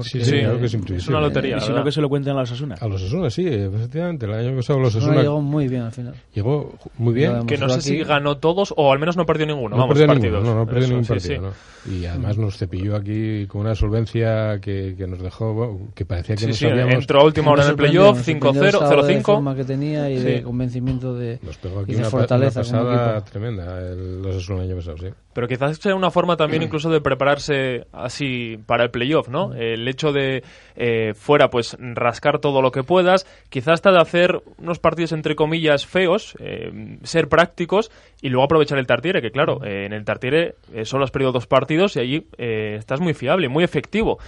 [SPEAKER 16] Sí, sí, claro que es imprevisible.
[SPEAKER 17] Es una lotería. Y si no, que se lo cuenten a los Asuna.
[SPEAKER 16] A los Asuna, sí, efectivamente. El año pasado los Asuna.
[SPEAKER 14] llegó muy bien al final.
[SPEAKER 16] Llegó muy bien.
[SPEAKER 2] Que no sé si ganó todos o al menos no perdió ninguno.
[SPEAKER 16] No
[SPEAKER 2] vamos,
[SPEAKER 16] perdió
[SPEAKER 2] partidos.
[SPEAKER 16] Ninguno, no, no perdió ningún partido. ¿no? Y además nos cepilló aquí con una solvencia que, que nos dejó, que parecía que
[SPEAKER 2] sí,
[SPEAKER 16] no
[SPEAKER 2] sí,
[SPEAKER 16] sabíamos.
[SPEAKER 2] Entró a última hora en el playoff, 5-0, 0-5.
[SPEAKER 14] forma que tenía y de convencimiento de,
[SPEAKER 16] nos pegó aquí
[SPEAKER 14] y de
[SPEAKER 16] una,
[SPEAKER 14] fortaleza.
[SPEAKER 16] Una pasada tremenda el, los Asuna el año pasado, sí.
[SPEAKER 2] Pero quizás sea una forma también *clears throat* incluso de prepararse así para el playoff, ¿no? El hecho de eh, fuera, pues rascar todo lo que puedas, quizás hasta de hacer unos partidos entre comillas feos, eh, ser prácticos y luego aprovechar el Tartiere, que claro, eh, en el Tartiere eh, solo has perdido dos partidos y allí eh, estás muy fiable, muy efectivo.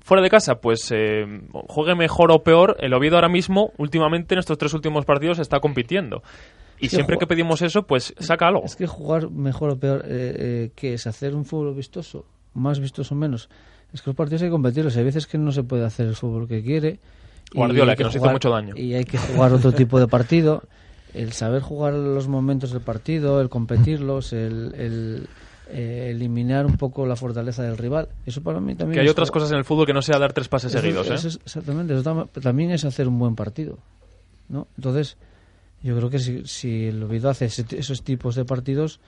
[SPEAKER 2] Fuera de casa, pues eh, juegue mejor o peor, el Oviedo ahora mismo, últimamente en estos tres últimos partidos, está compitiendo. Y
[SPEAKER 14] que
[SPEAKER 2] siempre que pedimos eso, pues saca algo.
[SPEAKER 14] Es que jugar mejor o peor, eh, eh, que es hacer un fútbol vistoso, más vistoso o menos. Es que los partidos hay que competirlos. Hay veces que no se puede hacer el fútbol que quiere.
[SPEAKER 2] Guardiola,
[SPEAKER 14] hay
[SPEAKER 2] que nos hizo
[SPEAKER 14] jugar-
[SPEAKER 2] mucho daño.
[SPEAKER 14] Y hay que jugar otro *laughs* tipo de partido. El saber jugar los momentos del partido, el competirlos, el, el, eh, eliminar un poco la fortaleza del rival. Eso para mí también
[SPEAKER 2] Que hay otras
[SPEAKER 14] jugar-
[SPEAKER 2] cosas en el fútbol que no sea dar tres pases
[SPEAKER 14] eso-
[SPEAKER 2] seguidos, ¿eh?
[SPEAKER 14] eso es- exactamente. Eso tam- también es hacer un buen partido. ¿no? Entonces, yo creo que si, si el Oviedo hace ese- esos tipos de partidos,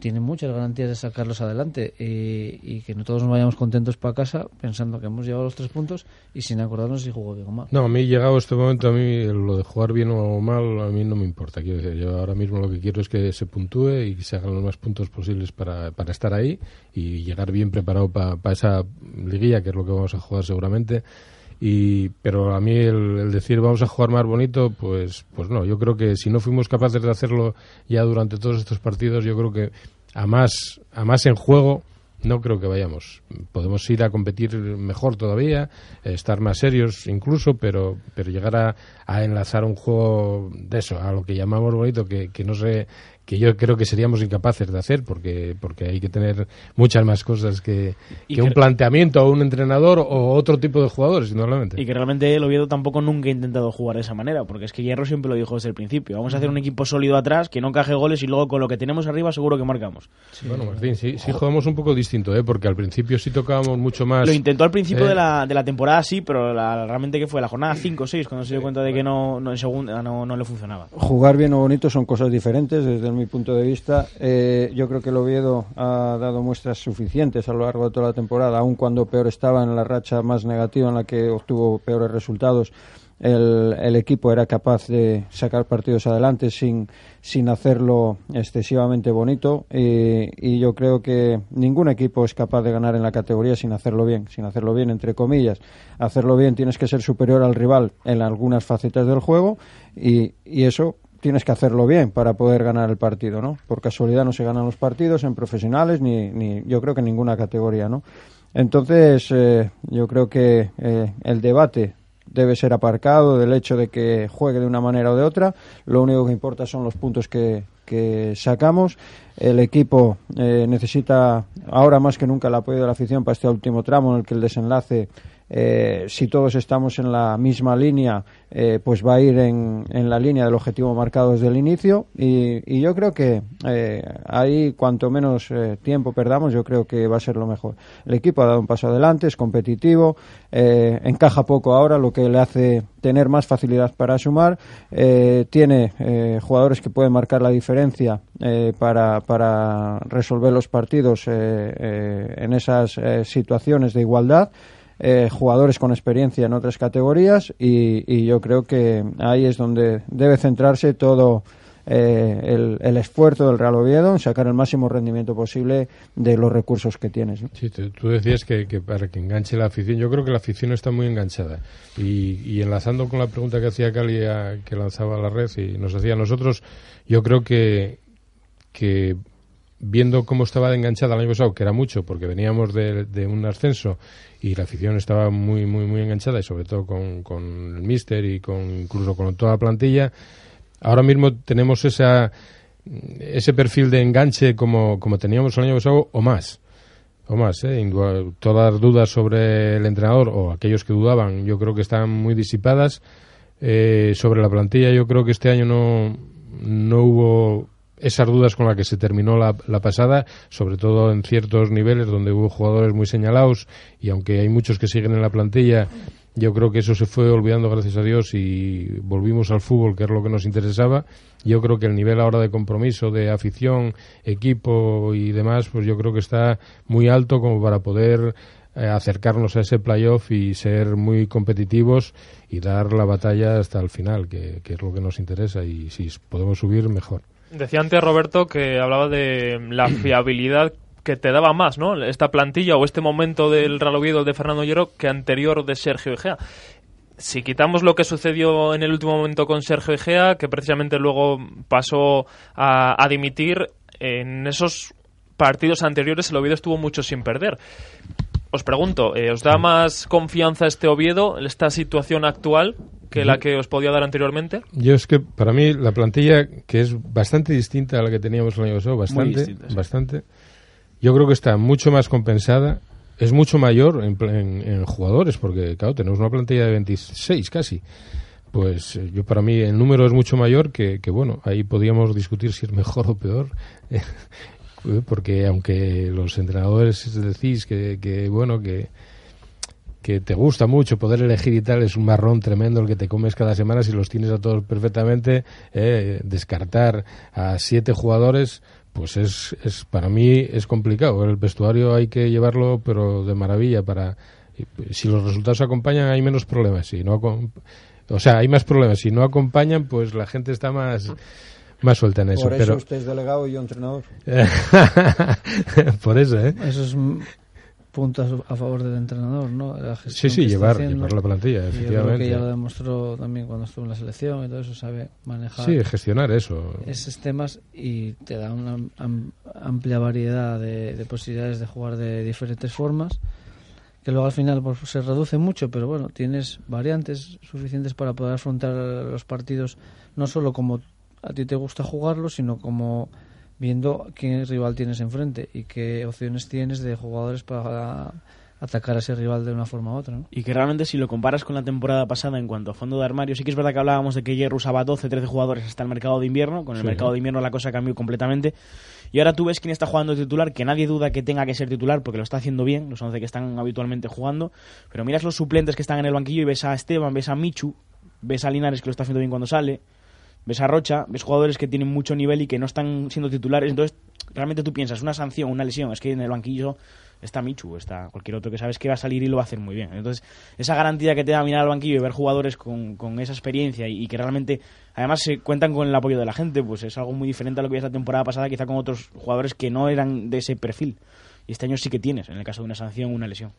[SPEAKER 14] tiene muchas garantías de sacarlos adelante y, y que no todos nos vayamos contentos para casa pensando que hemos llegado a los tres puntos y sin acordarnos si jugó bien o mal.
[SPEAKER 16] No, a mí llegado este momento, a mí lo de jugar bien o mal, a mí no me importa. Quiero decir, yo ahora mismo lo que quiero es que se puntúe y que se hagan los más puntos posibles para, para estar ahí y llegar bien preparado para esa liguilla, que es lo que vamos a jugar seguramente. Y, pero a mí el, el decir vamos a jugar más bonito, pues, pues no. Yo creo que si no fuimos capaces de hacerlo ya durante todos estos partidos, yo creo que a más, a más en juego no creo que vayamos. Podemos ir a competir mejor todavía, estar más serios incluso, pero, pero llegar a, a enlazar un juego de eso, a lo que llamamos bonito, que, que no se que yo creo que seríamos incapaces de hacer porque porque hay que tener muchas más cosas que, que un planteamiento o un entrenador o otro tipo de jugadores, indudablemente.
[SPEAKER 17] Y que realmente el Oviedo tampoco nunca ha intentado jugar de esa manera, porque es que Hierro siempre lo dijo desde el principio. Vamos a hacer un equipo sólido atrás, que no caje goles y luego con lo que tenemos arriba seguro que marcamos.
[SPEAKER 16] Bueno, Martín, sí, sí jugamos un poco distinto, ¿eh? porque al principio sí tocábamos mucho más...
[SPEAKER 17] Lo intentó al principio
[SPEAKER 16] ¿eh?
[SPEAKER 17] de, la, de la temporada, sí, pero la- realmente que fue la jornada 5 o 6 cuando se dio cuenta de que no, no en segunda no, no le funcionaba.
[SPEAKER 15] Jugar bien o bonito son cosas diferentes desde mi punto de vista. Eh, yo creo que el Oviedo ha dado muestras suficientes a lo largo de toda la temporada, aun cuando peor estaba en la racha más negativa en la que obtuvo peores resultados. El, equipo era capaz de sacar partidos adelante sin, sin hacerlo excesivamente bonito y, y yo creo que ningún equipo es capaz de ganar en la categoría sin hacerlo bien, sin hacerlo bien entre comillas. Hacerlo bien tienes que ser superior al rival en algunas facetas del juego y, y eso tienes que hacerlo bien para poder ganar el partido, ¿no? Por casualidad no se ganan los partidos en profesionales ni, ni yo creo que en ninguna categoría, ¿no? Entonces, eh, yo creo que eh, el debate debe ser aparcado del hecho de que juegue de una manera o de otra. Lo único que importa son los puntos que, que sacamos. El equipo eh, necesita ahora más que nunca el apoyo de la afición para este último tramo en el que el desenlace eh, si todos estamos en la misma línea, eh, pues va a ir en, en la línea del objetivo marcado desde el inicio. Y, yo creo que eh, ahí, cuanto menos eh, tiempo perdamos, yo creo que va a ser lo mejor. El equipo ha dado un paso adelante, es competitivo, encaja poco ahora, lo que le hace tener más facilidad para sumar. tiene jugadores que pueden marcar la diferencia para, para resolver los partidos en esas situaciones de igualdad eh, jugadores con experiencia en otras categorías y, y yo creo que ahí es donde debe centrarse todo eh, el, esfuerzo del Real Oviedo en sacar el máximo rendimiento posible de los recursos que tienes. ¿no?
[SPEAKER 16] Sí, tú decías que, para que enganche la afición, yo creo que la afición está muy enganchada. Y, y enlazando con la pregunta que hacía Cali, que lanzaba la red y nos hacía nosotros, yo creo que, que viendo cómo estaba enganchada el año pasado, que era mucho, porque veníamos de, de un ascenso y la afición estaba muy, muy, muy enganchada, y sobre todo con, con el míster y con incluso con toda la plantilla, ahora mismo tenemos esa, ese perfil de enganche como, como teníamos el año pasado o más o más, ¿eh? Todas las dudas sobre el entrenador o aquellos que dudaban, yo creo que están muy disipadas. Eh, sobre la plantilla, yo creo que este año no, no hubo esas dudas con las que se terminó la, pasada, sobre todo en ciertos niveles donde hubo jugadores muy señalados y aunque hay muchos que siguen en la plantilla, yo creo que eso se fue olvidando gracias a Dios y volvimos al fútbol, que es lo que nos interesaba. Yo creo que el nivel ahora de compromiso, de afición, equipo y demás, pues yo creo que está muy alto como para poder eh, acercarnos a ese playoff y ser muy competitivos y dar la batalla hasta el final, que es lo que nos interesa y si podemos subir, mejor.
[SPEAKER 2] Decía antes Roberto que hablaba de la *clears throat* fiabilidad que te daba más, ¿no? Esta plantilla o este momento del Real Oviedo de Fernando Hierro que anterior de Sergio Egea. Si quitamos lo que sucedió en el último momento con Sergio Egea, que precisamente luego pasó a, a dimitir, en esos partidos anteriores el Oviedo estuvo mucho sin perder. Os pregunto, eh, ¿os da más confianza este Oviedo, esta situación actual, que la que os podía dar anteriormente?
[SPEAKER 16] Yo es que para mí la plantilla, que es bastante distinta a la que teníamos el año pasado, bastante,
[SPEAKER 17] distinta, sí.
[SPEAKER 16] bastante, yo creo que está mucho más compensada, es mucho mayor en, en- en jugadores, porque claro, tenemos una plantilla de 26 casi. Pues eh, yo para mí el número es mucho mayor que, que bueno, ahí podríamos discutir si es mejor o peor. *laughs* Eh, porque aunque los entrenadores decís que, que bueno, que, que te gusta mucho poder elegir y tal, es un marrón tremendo el que te comes cada semana si los tienes a todos perfectamente. eh, descartar a siete jugadores, pues es, es para mí es complicado. El vestuario hay que llevarlo, pero de maravilla para. y, Si los resultados acompañan, hay menos problemas. Si no, o sea, hay más problemas. Si no acompañan, pues la gente está más más suelta en eso.
[SPEAKER 15] Por eso
[SPEAKER 16] pero
[SPEAKER 15] usted es delegado y yo entrenador. *laughs*
[SPEAKER 16] por eso, ¿eh?
[SPEAKER 14] Eso es puntos a favor del entrenador, ¿no? La
[SPEAKER 16] Sí, sí, llevar-
[SPEAKER 14] haciendo.
[SPEAKER 16] llevar la plantilla,
[SPEAKER 14] Y Yo creo
[SPEAKER 16] efectivamente.
[SPEAKER 14] que ya lo demostró también cuando estuvo en la selección y todo eso, sabe manejar.
[SPEAKER 16] Sí, gestionar eso.
[SPEAKER 14] Esos temas y te da una am- amplia variedad de, de posibilidades de jugar de diferentes formas. Que luego al final pues, se reduce mucho, pero bueno, tienes variantes suficientes para poder afrontar los partidos no solo como a ti te gusta jugarlo, sino como viendo quién rival tienes enfrente y qué opciones tienes de jugadores para atacar a ese rival de una forma u otra. ¿no?
[SPEAKER 17] Y que realmente si lo comparas con la temporada pasada en cuanto a fondo de armario, sí que es verdad que hablábamos de que Hierro usaba 12, 13 jugadores hasta el mercado de invierno, con el
[SPEAKER 16] Sí.
[SPEAKER 17] mercado de invierno la cosa cambió completamente. Y ahora tú ves quién está jugando titular, que nadie duda que tenga que ser titular porque lo está haciendo bien, los 11 que están habitualmente jugando, pero miras los suplentes que están en el banquillo y ves a Esteban, ves a Michu, ves a Linares que lo está haciendo bien cuando sale, ves a Rocha, ves jugadores que tienen mucho nivel y que no están siendo titulares, entonces realmente tú piensas, una sanción, una lesión, es que en el banquillo está Michu, está cualquier otro que sabes que va a salir y lo va a hacer muy bien. Entonces, esa garantía que te da mirar al banquillo y ver jugadores con, con esa experiencia y, que realmente, además, se cuentan con el apoyo de la gente, pues es algo muy diferente a lo que vi esta temporada pasada, quizá con otros jugadores que no eran de ese perfil. Y este año sí que tienes, en el caso de una sanción, una lesión.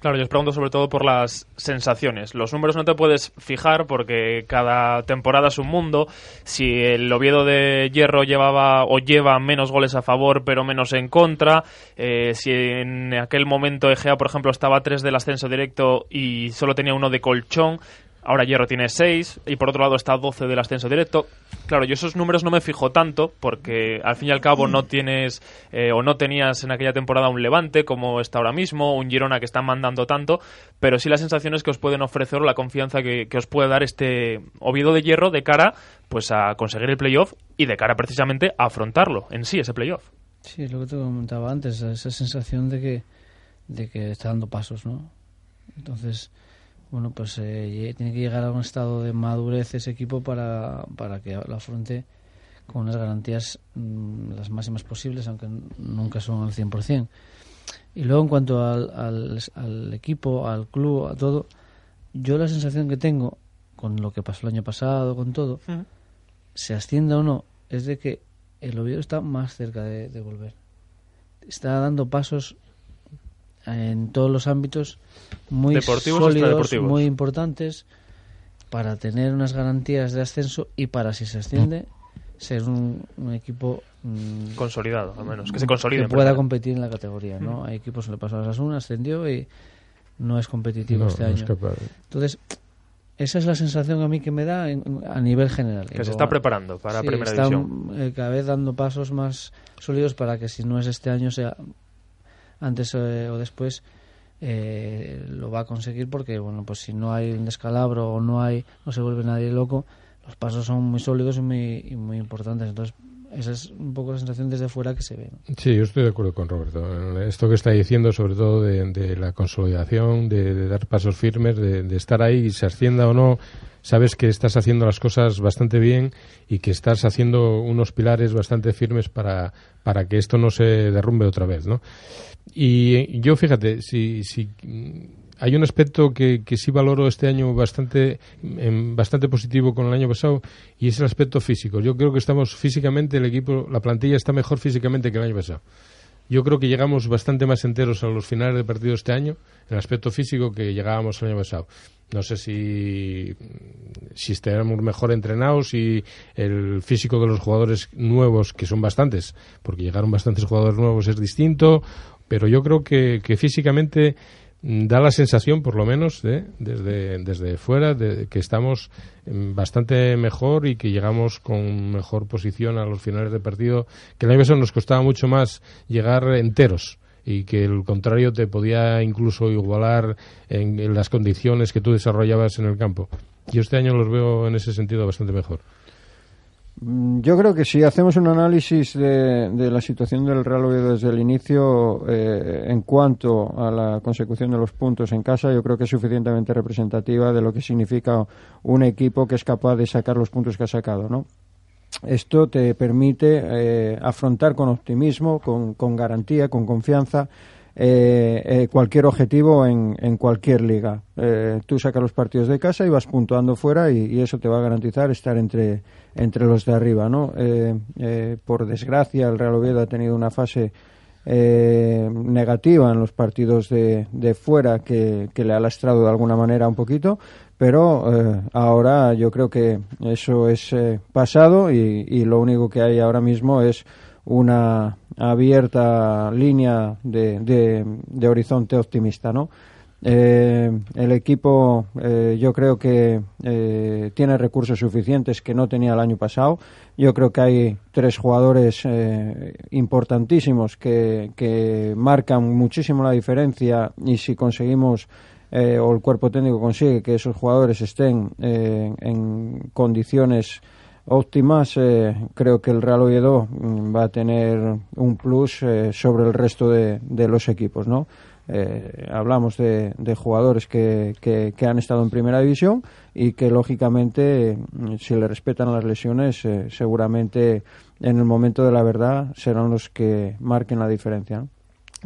[SPEAKER 2] Claro, yo os pregunto sobre todo por las sensaciones. Los números no te puedes fijar porque cada temporada es un mundo. Si el Oviedo de Hierro llevaba o lleva menos goles a favor pero menos en contra, eh, si en aquel momento Egea, por ejemplo, estaba 3 del ascenso directo y solo tenía uno de colchón, Ahora Hierro tiene 6 y por otro lado está 12 del ascenso directo. Claro, yo esos números no me fijo tanto porque al fin y al cabo no tienes eh, o no tenías en aquella temporada un Levante como está ahora mismo, un Girona que está mandando tanto, pero sí las sensaciones que os pueden ofrecer o la confianza que, que os puede dar este Oviedo de Hierro de cara pues a conseguir el playoff y de cara precisamente a afrontarlo en sí, ese playoff.
[SPEAKER 14] Sí, es lo que te comentaba antes, esa sensación de que, de que está dando pasos, ¿no? Entonces, bueno, pues eh, tiene que llegar a un estado de madurez ese equipo para, para que lo afronte con unas garantías mm, las máximas posibles, aunque nunca son al 100%. Y luego, en cuanto al, al, al equipo, al club, a todo, yo la sensación que tengo, con lo que pasó el año pasado, con todo, se ascienda o no, es de que el Oviedo está más cerca de, de volver. Está dando pasos en todos los ámbitos muy
[SPEAKER 2] Deportivos y
[SPEAKER 14] sólidos, muy importantes para tener unas garantías de ascenso y para si se asciende ser un, un equipo mm,
[SPEAKER 2] Consolidado, al menos, que se consolide
[SPEAKER 14] que pueda competir en la categoría, ¿no?
[SPEAKER 2] Mm.
[SPEAKER 14] Hay equipos, le pasó a Sasuna, ascendió y no es competitivo
[SPEAKER 16] No,
[SPEAKER 14] este
[SPEAKER 16] no
[SPEAKER 14] año.
[SPEAKER 16] es capaz.
[SPEAKER 14] Entonces, esa es la sensación a mí que me da en- a nivel general.
[SPEAKER 2] Que se está preparando para
[SPEAKER 14] Sí,
[SPEAKER 2] Primera
[SPEAKER 14] está,
[SPEAKER 2] División.
[SPEAKER 14] eh, cada vez dando pasos más sólidos para que si no es este año sea antes eh, o después eh, lo va a conseguir porque bueno pues si no hay un descalabro o no hay no se vuelve nadie loco los pasos son muy sólidos y muy, y muy importantes entonces esa es un poco la sensación desde fuera que se ve.
[SPEAKER 16] Sí, yo estoy de acuerdo con Roberto. Esto que está diciendo, sobre todo de, la consolidación, de, dar pasos firmes, de, de estar ahí, se ascienda o no, sabes que estás haciendo las cosas bastante bien y que estás haciendo unos pilares bastante firmes para, para que esto no se derrumbe otra vez, ¿no? Y yo, fíjate, si, si mm, hay un aspecto que, que sí valoro este año bastante, bastante positivo con el año pasado y es el aspecto físico. Yo creo que estamos físicamente, el equipo, la plantilla está mejor físicamente que el año pasado. Yo creo que llegamos bastante más enteros a los finales de partido este año, en el aspecto físico, que llegábamos el año pasado. No sé si, si estaremos mejor entrenados y el físico de los jugadores nuevos, que son bastantes, porque llegaron bastantes jugadores nuevos, es distinto, pero yo creo que, que físicamente da la sensación, por lo menos, de, desde, desde fuera, de que estamos bastante mejor y que llegamos con mejor posición a los finales de partido, que el año pasado nos costaba mucho más llegar enteros y que el contrario te podía incluso igualar en, en las condiciones que tú desarrollabas en el campo. Yo este año los veo en ese sentido bastante mejor.
[SPEAKER 15] Mm, Yo creo que si hacemos un análisis de, la situación del Real Oviedo desde el inicio eh, en cuanto a la consecución de los puntos en casa, yo creo que es suficientemente representativa de lo que significa un equipo que es capaz de sacar los puntos que ha sacado, ¿no? Esto te permite eh, afrontar con optimismo, con, con garantía, con confianza eh, eh, cualquier objetivo en, en cualquier liga. Eh, tú sacas los partidos de casa y vas puntuando fuera y, eso te va a garantizar estar entre, entre los de arriba. ¿no? Eh, eh, por desgracia, el Real Oviedo ha tenido una fase negativa en los partidos de, de fuera que, que le ha lastrado de alguna manera un poquito, pero ahora yo creo que eso es pasado y lo único que hay ahora mismo es una abierta línea de, de, horizonte optimista, ¿no? Eh, el equipo eh, yo creo que eh, tiene recursos suficientes que no tenía el año pasado. Yo creo que hay tres jugadores importantísimos que, que, marcan muchísimo la diferencia y si conseguimos o el cuerpo técnico consigue que esos jugadores estén en condiciones óptimas, creo que el Real Oviedo mm, va a tener un plus sobre el resto de, de los equipos, ¿no? Eh, hablamos de, jugadores que, que, han estado en primera división y que lógicamente si le respetan las lesiones eh, seguramente en el momento de la verdad serán los que marquen la diferencia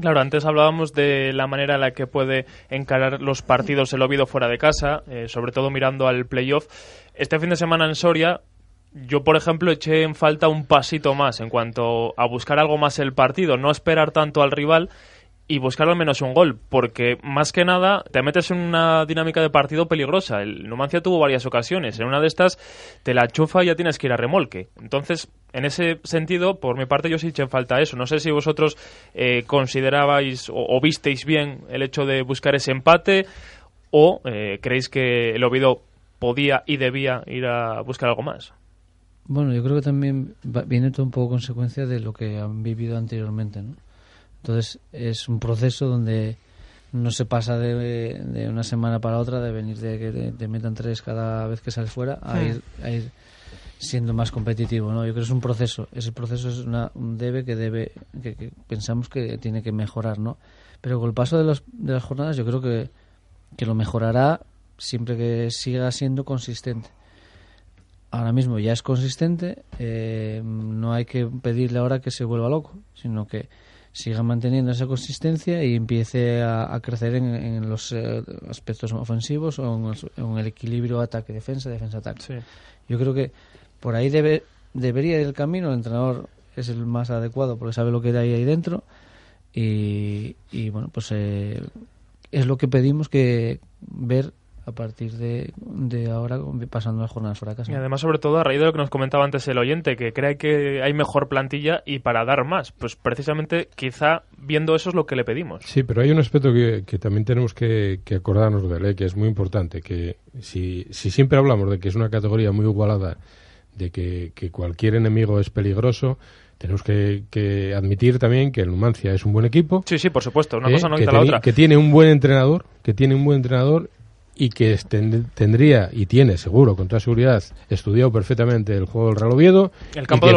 [SPEAKER 2] Claro, antes hablábamos de la manera en la que puede encarar los partidos el Oviedo fuera de casa, eh, sobre todo mirando al playoff. Este fin de semana en Soria yo, por ejemplo, eché en falta un pasito más en cuanto a buscar algo más el partido, no esperar tanto al rival y buscar al menos un gol, porque más que nada te metes en una dinámica de partido peligrosa. El Numancia tuvo varias ocasiones, en una de estas te la chufa y ya tienes que ir a remolque. Entonces, en ese sentido, por mi parte, yo sí eché falta eso. No sé si vosotros eh, considerabais o, visteis bien el hecho de buscar ese empate o eh, creéis que el Oviedo podía y debía ir a buscar algo más.
[SPEAKER 14] Bueno, yo creo que también viene todo un poco consecuencia de lo que han vivido anteriormente, ¿no? Entonces es un proceso donde no se pasa de, una semana para otra, de venir de que te, metan tres cada vez que sales fuera, a, ir, a ir siendo más competitivo. ¿no? Yo creo que es un proceso. Ese proceso es una, un debe que debe que, pensamos que tiene que mejorar. ¿no? Pero con el paso de, los, de las jornadas yo creo que, que lo mejorará siempre que siga siendo consistente. Ahora mismo ya es consistente, eh, no hay que pedirle ahora que se vuelva loco, sino que siga manteniendo esa consistencia y empiece a, crecer en, los eh, aspectos ofensivos o en el, equilibrio ataque-defensa, defensa-ataque. Yo creo que por ahí debe, debería ir el camino, el entrenador es el más adecuado porque sabe lo que hay ahí dentro y, y bueno, pues eh, es lo que pedimos que ver a partir de, de ahora pasando las jornadas fuera de casa.
[SPEAKER 2] Y además, sobre todo, a raíz de lo que nos comentaba antes el oyente, que cree que hay mejor plantilla y para dar más. Pues precisamente, quizá viendo eso es lo que le pedimos.
[SPEAKER 16] Sí, pero hay un aspecto que, que también tenemos que, que acordarnos de él, ¿eh? que es muy importante, que si, si siempre hablamos de que es una categoría muy igualada, de que, que cualquier enemigo es peligroso, tenemos que, que, admitir también que el Numancia es un buen equipo.
[SPEAKER 2] Sí, sí, por supuesto, una ¿eh? cosa no quita la otra.
[SPEAKER 16] Que tiene un buen entrenador, que tiene un buen entrenador y que tendría y tiene seguro con toda seguridad estudiado perfectamente el juego del Real Oviedo
[SPEAKER 2] el campo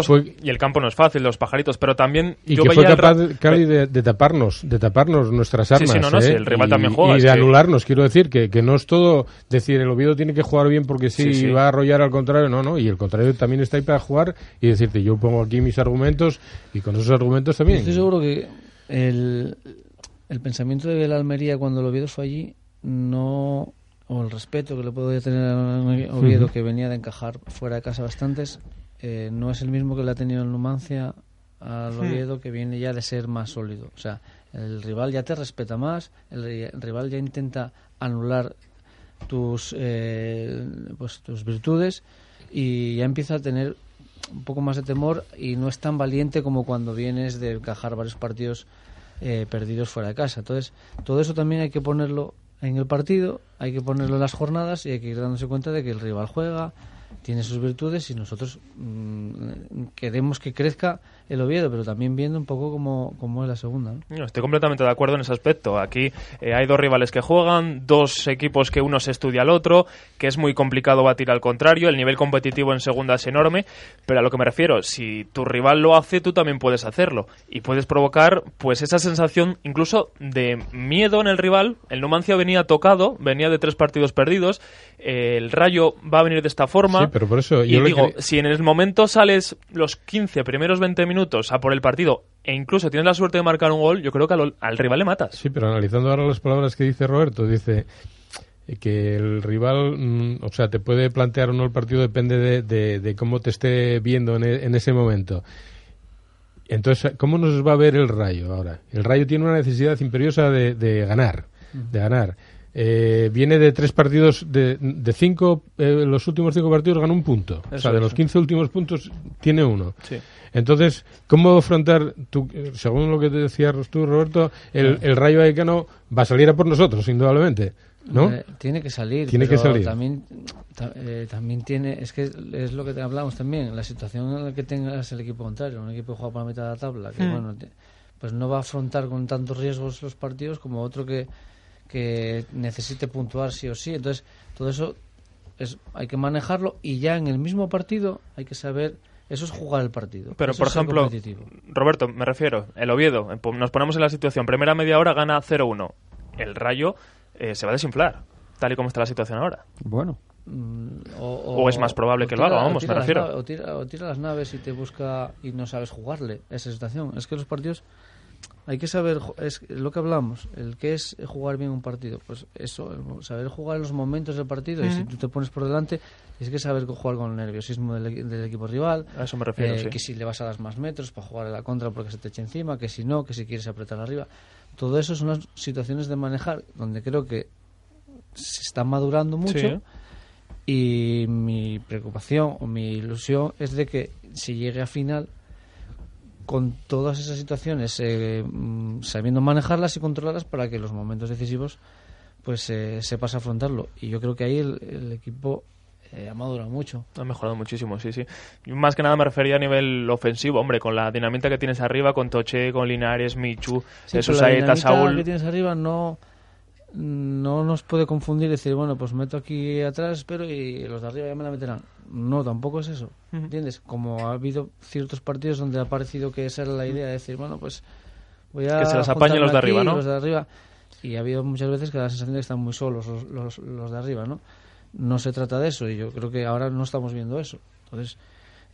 [SPEAKER 2] y, el campo no es fácil los pajaritos pero también
[SPEAKER 16] y que fue capaz de, taparnos de taparnos nuestras armas sí,
[SPEAKER 2] no, ¿eh? el rival también juega
[SPEAKER 16] y de anularnos quiero decir que, que, no es todo decir el Oviedo tiene que jugar bien porque si va a arrollar al contrario no no y el contrario también está ahí para jugar y decirte yo pongo aquí mis argumentos y con esos argumentos también
[SPEAKER 14] estoy seguro que el, el pensamiento de la Almería cuando el Oviedo fue allí no o el respeto que le puedo tener a Oviedo, que venía de encajar fuera de casa bastantes, eh, no es el mismo que le ha tenido en Numancia al Oviedo, que viene ya de ser más sólido. O sea, el rival ya te respeta más, el, rival ya intenta anular tus, eh, pues, tus virtudes y ya empieza a tener un poco más de temor y no es tan valiente como cuando vienes de encajar varios partidos eh, perdidos fuera de casa. Entonces, todo eso también hay que ponerlo en el partido, hay que ponerlo en las jornadas y hay que ir dándose cuenta de que el rival juega, tiene sus virtudes y nosotros mm, queremos que crezca el Oviedo, pero también viendo un poco cómo, es la segunda.
[SPEAKER 2] estoy completamente de acuerdo en ese aspecto. Aquí eh, hay dos rivales que juegan, dos equipos que uno se estudia al otro, que es muy complicado batir al contrario, el nivel competitivo en segunda es enorme, pero a lo que me refiero, si tu rival lo hace, tú también puedes hacerlo y puedes provocar pues esa sensación incluso de miedo en el rival. El Numancia venía tocado, venía de tres partidos perdidos, el Rayo va a venir de esta forma.
[SPEAKER 16] pero por eso
[SPEAKER 2] y digo, si en el momento sales los 15 primeros 20 minutos a por el partido e incluso tienes la suerte de marcar un gol, yo creo que al, rival le matas.
[SPEAKER 16] Sí, pero analizando ahora las palabras que dice Roberto, dice que el rival, mm, o sea, te puede plantear o no el partido depende de, cómo te esté viendo e, en, ese momento. Entonces, ¿cómo nos va a ver el Rayo ahora? El Rayo tiene una necesidad imperiosa de, ganar, de ganar. Eh, viene de tres partidos, de, de cinco, eh, los últimos cinco partidos ganó un punto. o sea, de los 15 últimos puntos tiene uno.
[SPEAKER 2] Sí.
[SPEAKER 16] Entonces, ¿cómo afrontar, tú, eh, según lo que te decías tú, Roberto, el, el Rayo Vallecano va a salir a por nosotros, indudablemente? ¿No?
[SPEAKER 14] Eh, tiene que salir.
[SPEAKER 16] Tiene que salir.
[SPEAKER 14] También, ta- eh, también tiene. Es que es lo que te hablamos también. La situación en la que tengas el equipo contrario, un equipo que juega por la mitad de la tabla, que
[SPEAKER 2] Hmm.
[SPEAKER 14] bueno, te- pues no va a afrontar con tantos riesgos los partidos como otro que, que necesite puntuar sí o sí. Entonces, todo eso es, hay que manejarlo y ya en el mismo partido hay que saber. Eso es jugar el partido.
[SPEAKER 2] Pero,
[SPEAKER 14] Eso
[SPEAKER 2] por ejemplo. Roberto, me refiero, el Oviedo, nos ponemos en la situación, primera media hora gana 0-1. El Rayo eh, se va a desinflar, tal y como está la situación ahora.
[SPEAKER 15] Bueno.
[SPEAKER 14] Mm,
[SPEAKER 2] O es más probable que lo haga, vamos, me refiero.
[SPEAKER 14] o, tira, o tira las naves y te busca y no sabes jugarle esa situación. Es que los partidos hay que saber, es lo que hablamos, el que es jugar bien un partido. Pues eso, saber jugar en los momentos del partido y si tú te pones por delante, es que saber jugar con el nerviosismo del, del equipo rival.
[SPEAKER 2] A eso me refiero,
[SPEAKER 14] eh,
[SPEAKER 2] sí.
[SPEAKER 14] Que si le vas a dar más metros para jugar a la contra porque se te eche encima, que si no, que si quieres apretar arriba. Todo eso son las situaciones de manejar donde creo que se está madurando mucho.
[SPEAKER 2] Sí.
[SPEAKER 14] Y mi preocupación o mi ilusión es de que si llegue a final con todas esas situaciones eh, mm, sabiendo manejarlas y controlarlas para que los momentos decisivos pues eh, sepas afrontarlo y yo creo que ahí el, el equipo eh, ha madurado mucho
[SPEAKER 2] Ha mejorado muchísimo, sí, sí. Yo más que nada me refería a nivel ofensivo, hombre, con la dinamita que tienes arriba, con Toche, con Linares, Michu,
[SPEAKER 14] Sí,
[SPEAKER 2] Jesús
[SPEAKER 14] la
[SPEAKER 2] Saúl.
[SPEAKER 14] que tienes arriba no no nos puede confundir y decir bueno pues meto aquí atrás pero y los de arriba ya me la meterán no tampoco es eso. ¿entiendes? como ha habido ciertos partidos donde ha parecido que esa era la idea de decir bueno pues voy a
[SPEAKER 2] Que se las apañen los de arriba,
[SPEAKER 14] aquí,
[SPEAKER 2] ¿no?
[SPEAKER 14] los de arriba y ha habido muchas veces que da la sensación de que están muy solos los, los, los de arriba ¿no? no se trata de eso y yo creo que ahora no estamos viendo eso entonces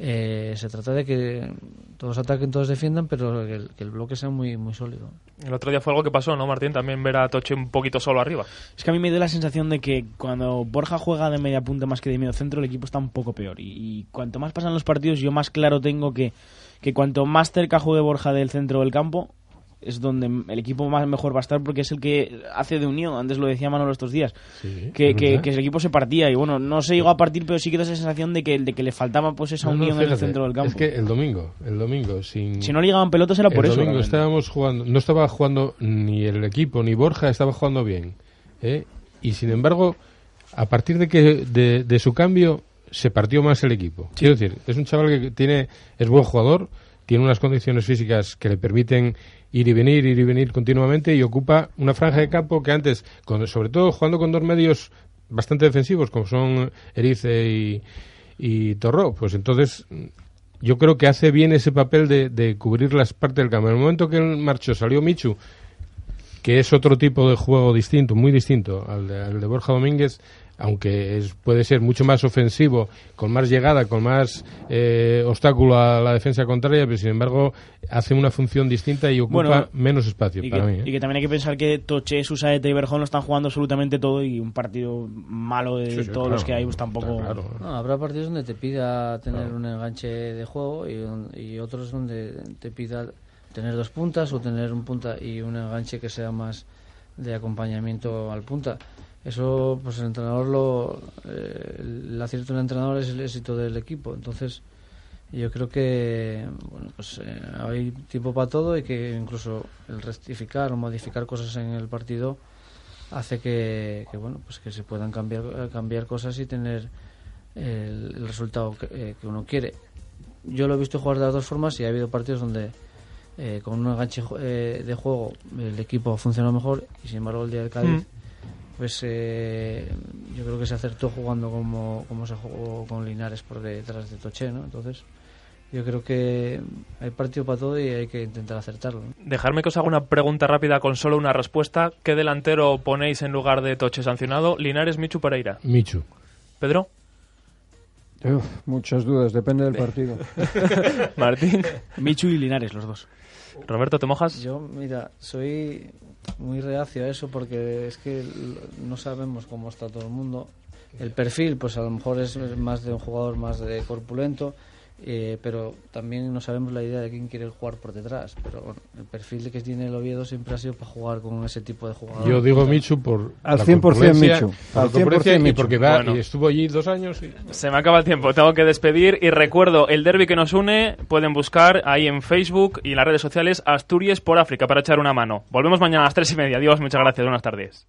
[SPEAKER 14] eh, se trata de que todos ataquen, todos defiendan, pero que el, que el bloque sea muy, muy sólido.
[SPEAKER 2] El otro día fue algo que pasó, ¿no, Martín? También ver a Toche un poquito solo arriba.
[SPEAKER 17] Es que a mí me da la sensación de que cuando Borja juega de media punta más que de medio centro, el equipo está un poco peor. Y, y cuanto más pasan los partidos, yo más claro tengo que, que cuanto más cerca juegue Borja del centro del campo, es donde el equipo más mejor va a estar porque es el que hace de unión. Antes lo decía Manolo estos días.
[SPEAKER 16] Sí,
[SPEAKER 17] que,
[SPEAKER 16] es
[SPEAKER 17] que, el equipo se partía y bueno, no se llegó a partir, pero sí que da esa sensación de que, de que le faltaba pues esa
[SPEAKER 16] No, no,
[SPEAKER 17] unión en el centro del campo.
[SPEAKER 16] Es que el domingo, el domingo, sin...
[SPEAKER 17] Si no ligaban pelotas era por
[SPEAKER 16] el
[SPEAKER 17] eso,
[SPEAKER 16] domingo
[SPEAKER 17] realmente.
[SPEAKER 16] estábamos jugando, no estaba jugando ni el equipo ni Borja estaba jugando bien, ¿eh? y sin embargo, a partir de que de, de su cambio se partió más el equipo. Quiero decir, es un chaval que tiene es buen jugador, tiene unas condiciones físicas que le permiten ir y venir, ir y venir continuamente y ocupa una franja de campo que antes, con- sobre todo jugando con dos medios bastante defensivos como son Erice y, y Torró, pues entonces yo creo que hace bien ese papel de, de cubrir las partes del campo. En el momento que él marchó, salió Michu, que es otro tipo de juego distinto, muy distinto al de, al de Borja Domínguez, aunque es, puede ser mucho más ofensivo, con más llegada, con más eh, obstáculo a la defensa contraria, pero sin embargo hace una función distinta y ocupa
[SPEAKER 17] Bueno,
[SPEAKER 16] menos espacio
[SPEAKER 17] y
[SPEAKER 16] para
[SPEAKER 17] que,
[SPEAKER 16] mí. ¿eh?
[SPEAKER 17] y que también hay que pensar que Toche, Susaeta y Berjón lo están jugando absolutamente todo y un partido malo de
[SPEAKER 16] Sí, sí,
[SPEAKER 17] todos
[SPEAKER 16] claro.
[SPEAKER 17] los que hay pues tampoco...
[SPEAKER 14] No, habrá partidos donde te pida tener un enganche de juego y, y otros donde te pida tener dos puntas o tener un punta y un enganche que sea más de acompañamiento al punta. Eso, pues el entrenador lo. eh, el acierto del entrenador es el éxito del equipo. Entonces, yo creo que bueno, pues eh, hay tiempo para todo y que incluso el rectificar o modificar cosas en el partido hace que, que, bueno pues que se puedan cambiar cambiar cosas y tener el, resultado que, eh, que uno quiere. Yo lo he visto jugar de las dos formas y ha habido partidos donde eh, con un enganche de juego el equipo funcionó mejor y sin embargo el día del Cádiz
[SPEAKER 2] Mm.
[SPEAKER 14] Pues eh, yo creo que se acertó jugando como, como se jugó con Linares por detrás de Toché, ¿no? Entonces yo creo que hay partido para todo y hay que intentar acertarlo. ¿no?
[SPEAKER 2] Dejarme que os haga una pregunta rápida con solo una respuesta. ¿Qué delantero ponéis en lugar de Toche sancionado? Linares, Michu, Pereira.
[SPEAKER 16] Michu.
[SPEAKER 2] Pedro.
[SPEAKER 15] Uf, muchas dudas, depende del partido. *laughs*
[SPEAKER 2] Martín.
[SPEAKER 17] Michu y Linares, los dos.
[SPEAKER 2] Roberto, ¿te mojas?
[SPEAKER 14] Yo, mira, soy muy reacio a eso porque es que no sabemos cómo está todo el mundo. El perfil, pues a lo mejor es más de un jugador más de corpulento eh, pero también no sabemos la idea de quién quiere jugar por detrás. Pero bueno, el perfil que tiene el Oviedo siempre ha sido para jugar con ese tipo de jugadores.
[SPEAKER 16] Yo digo Michu por
[SPEAKER 15] Al
[SPEAKER 16] la
[SPEAKER 15] 100%
[SPEAKER 16] concurrencia,
[SPEAKER 15] Michu. Al
[SPEAKER 16] la concurrencia
[SPEAKER 15] 100%
[SPEAKER 16] y
[SPEAKER 15] Michu.
[SPEAKER 16] porque va-
[SPEAKER 2] Bueno.
[SPEAKER 16] y estuvo allí dos años. y-
[SPEAKER 2] Se me acaba el tiempo, tengo que despedir y recuerdo el derby que nos une, pueden buscar ahí en Facebook y en las redes sociales Asturias por África para echar una mano. Volvemos mañana a las tres y media. Adiós, muchas gracias, buenas tardes.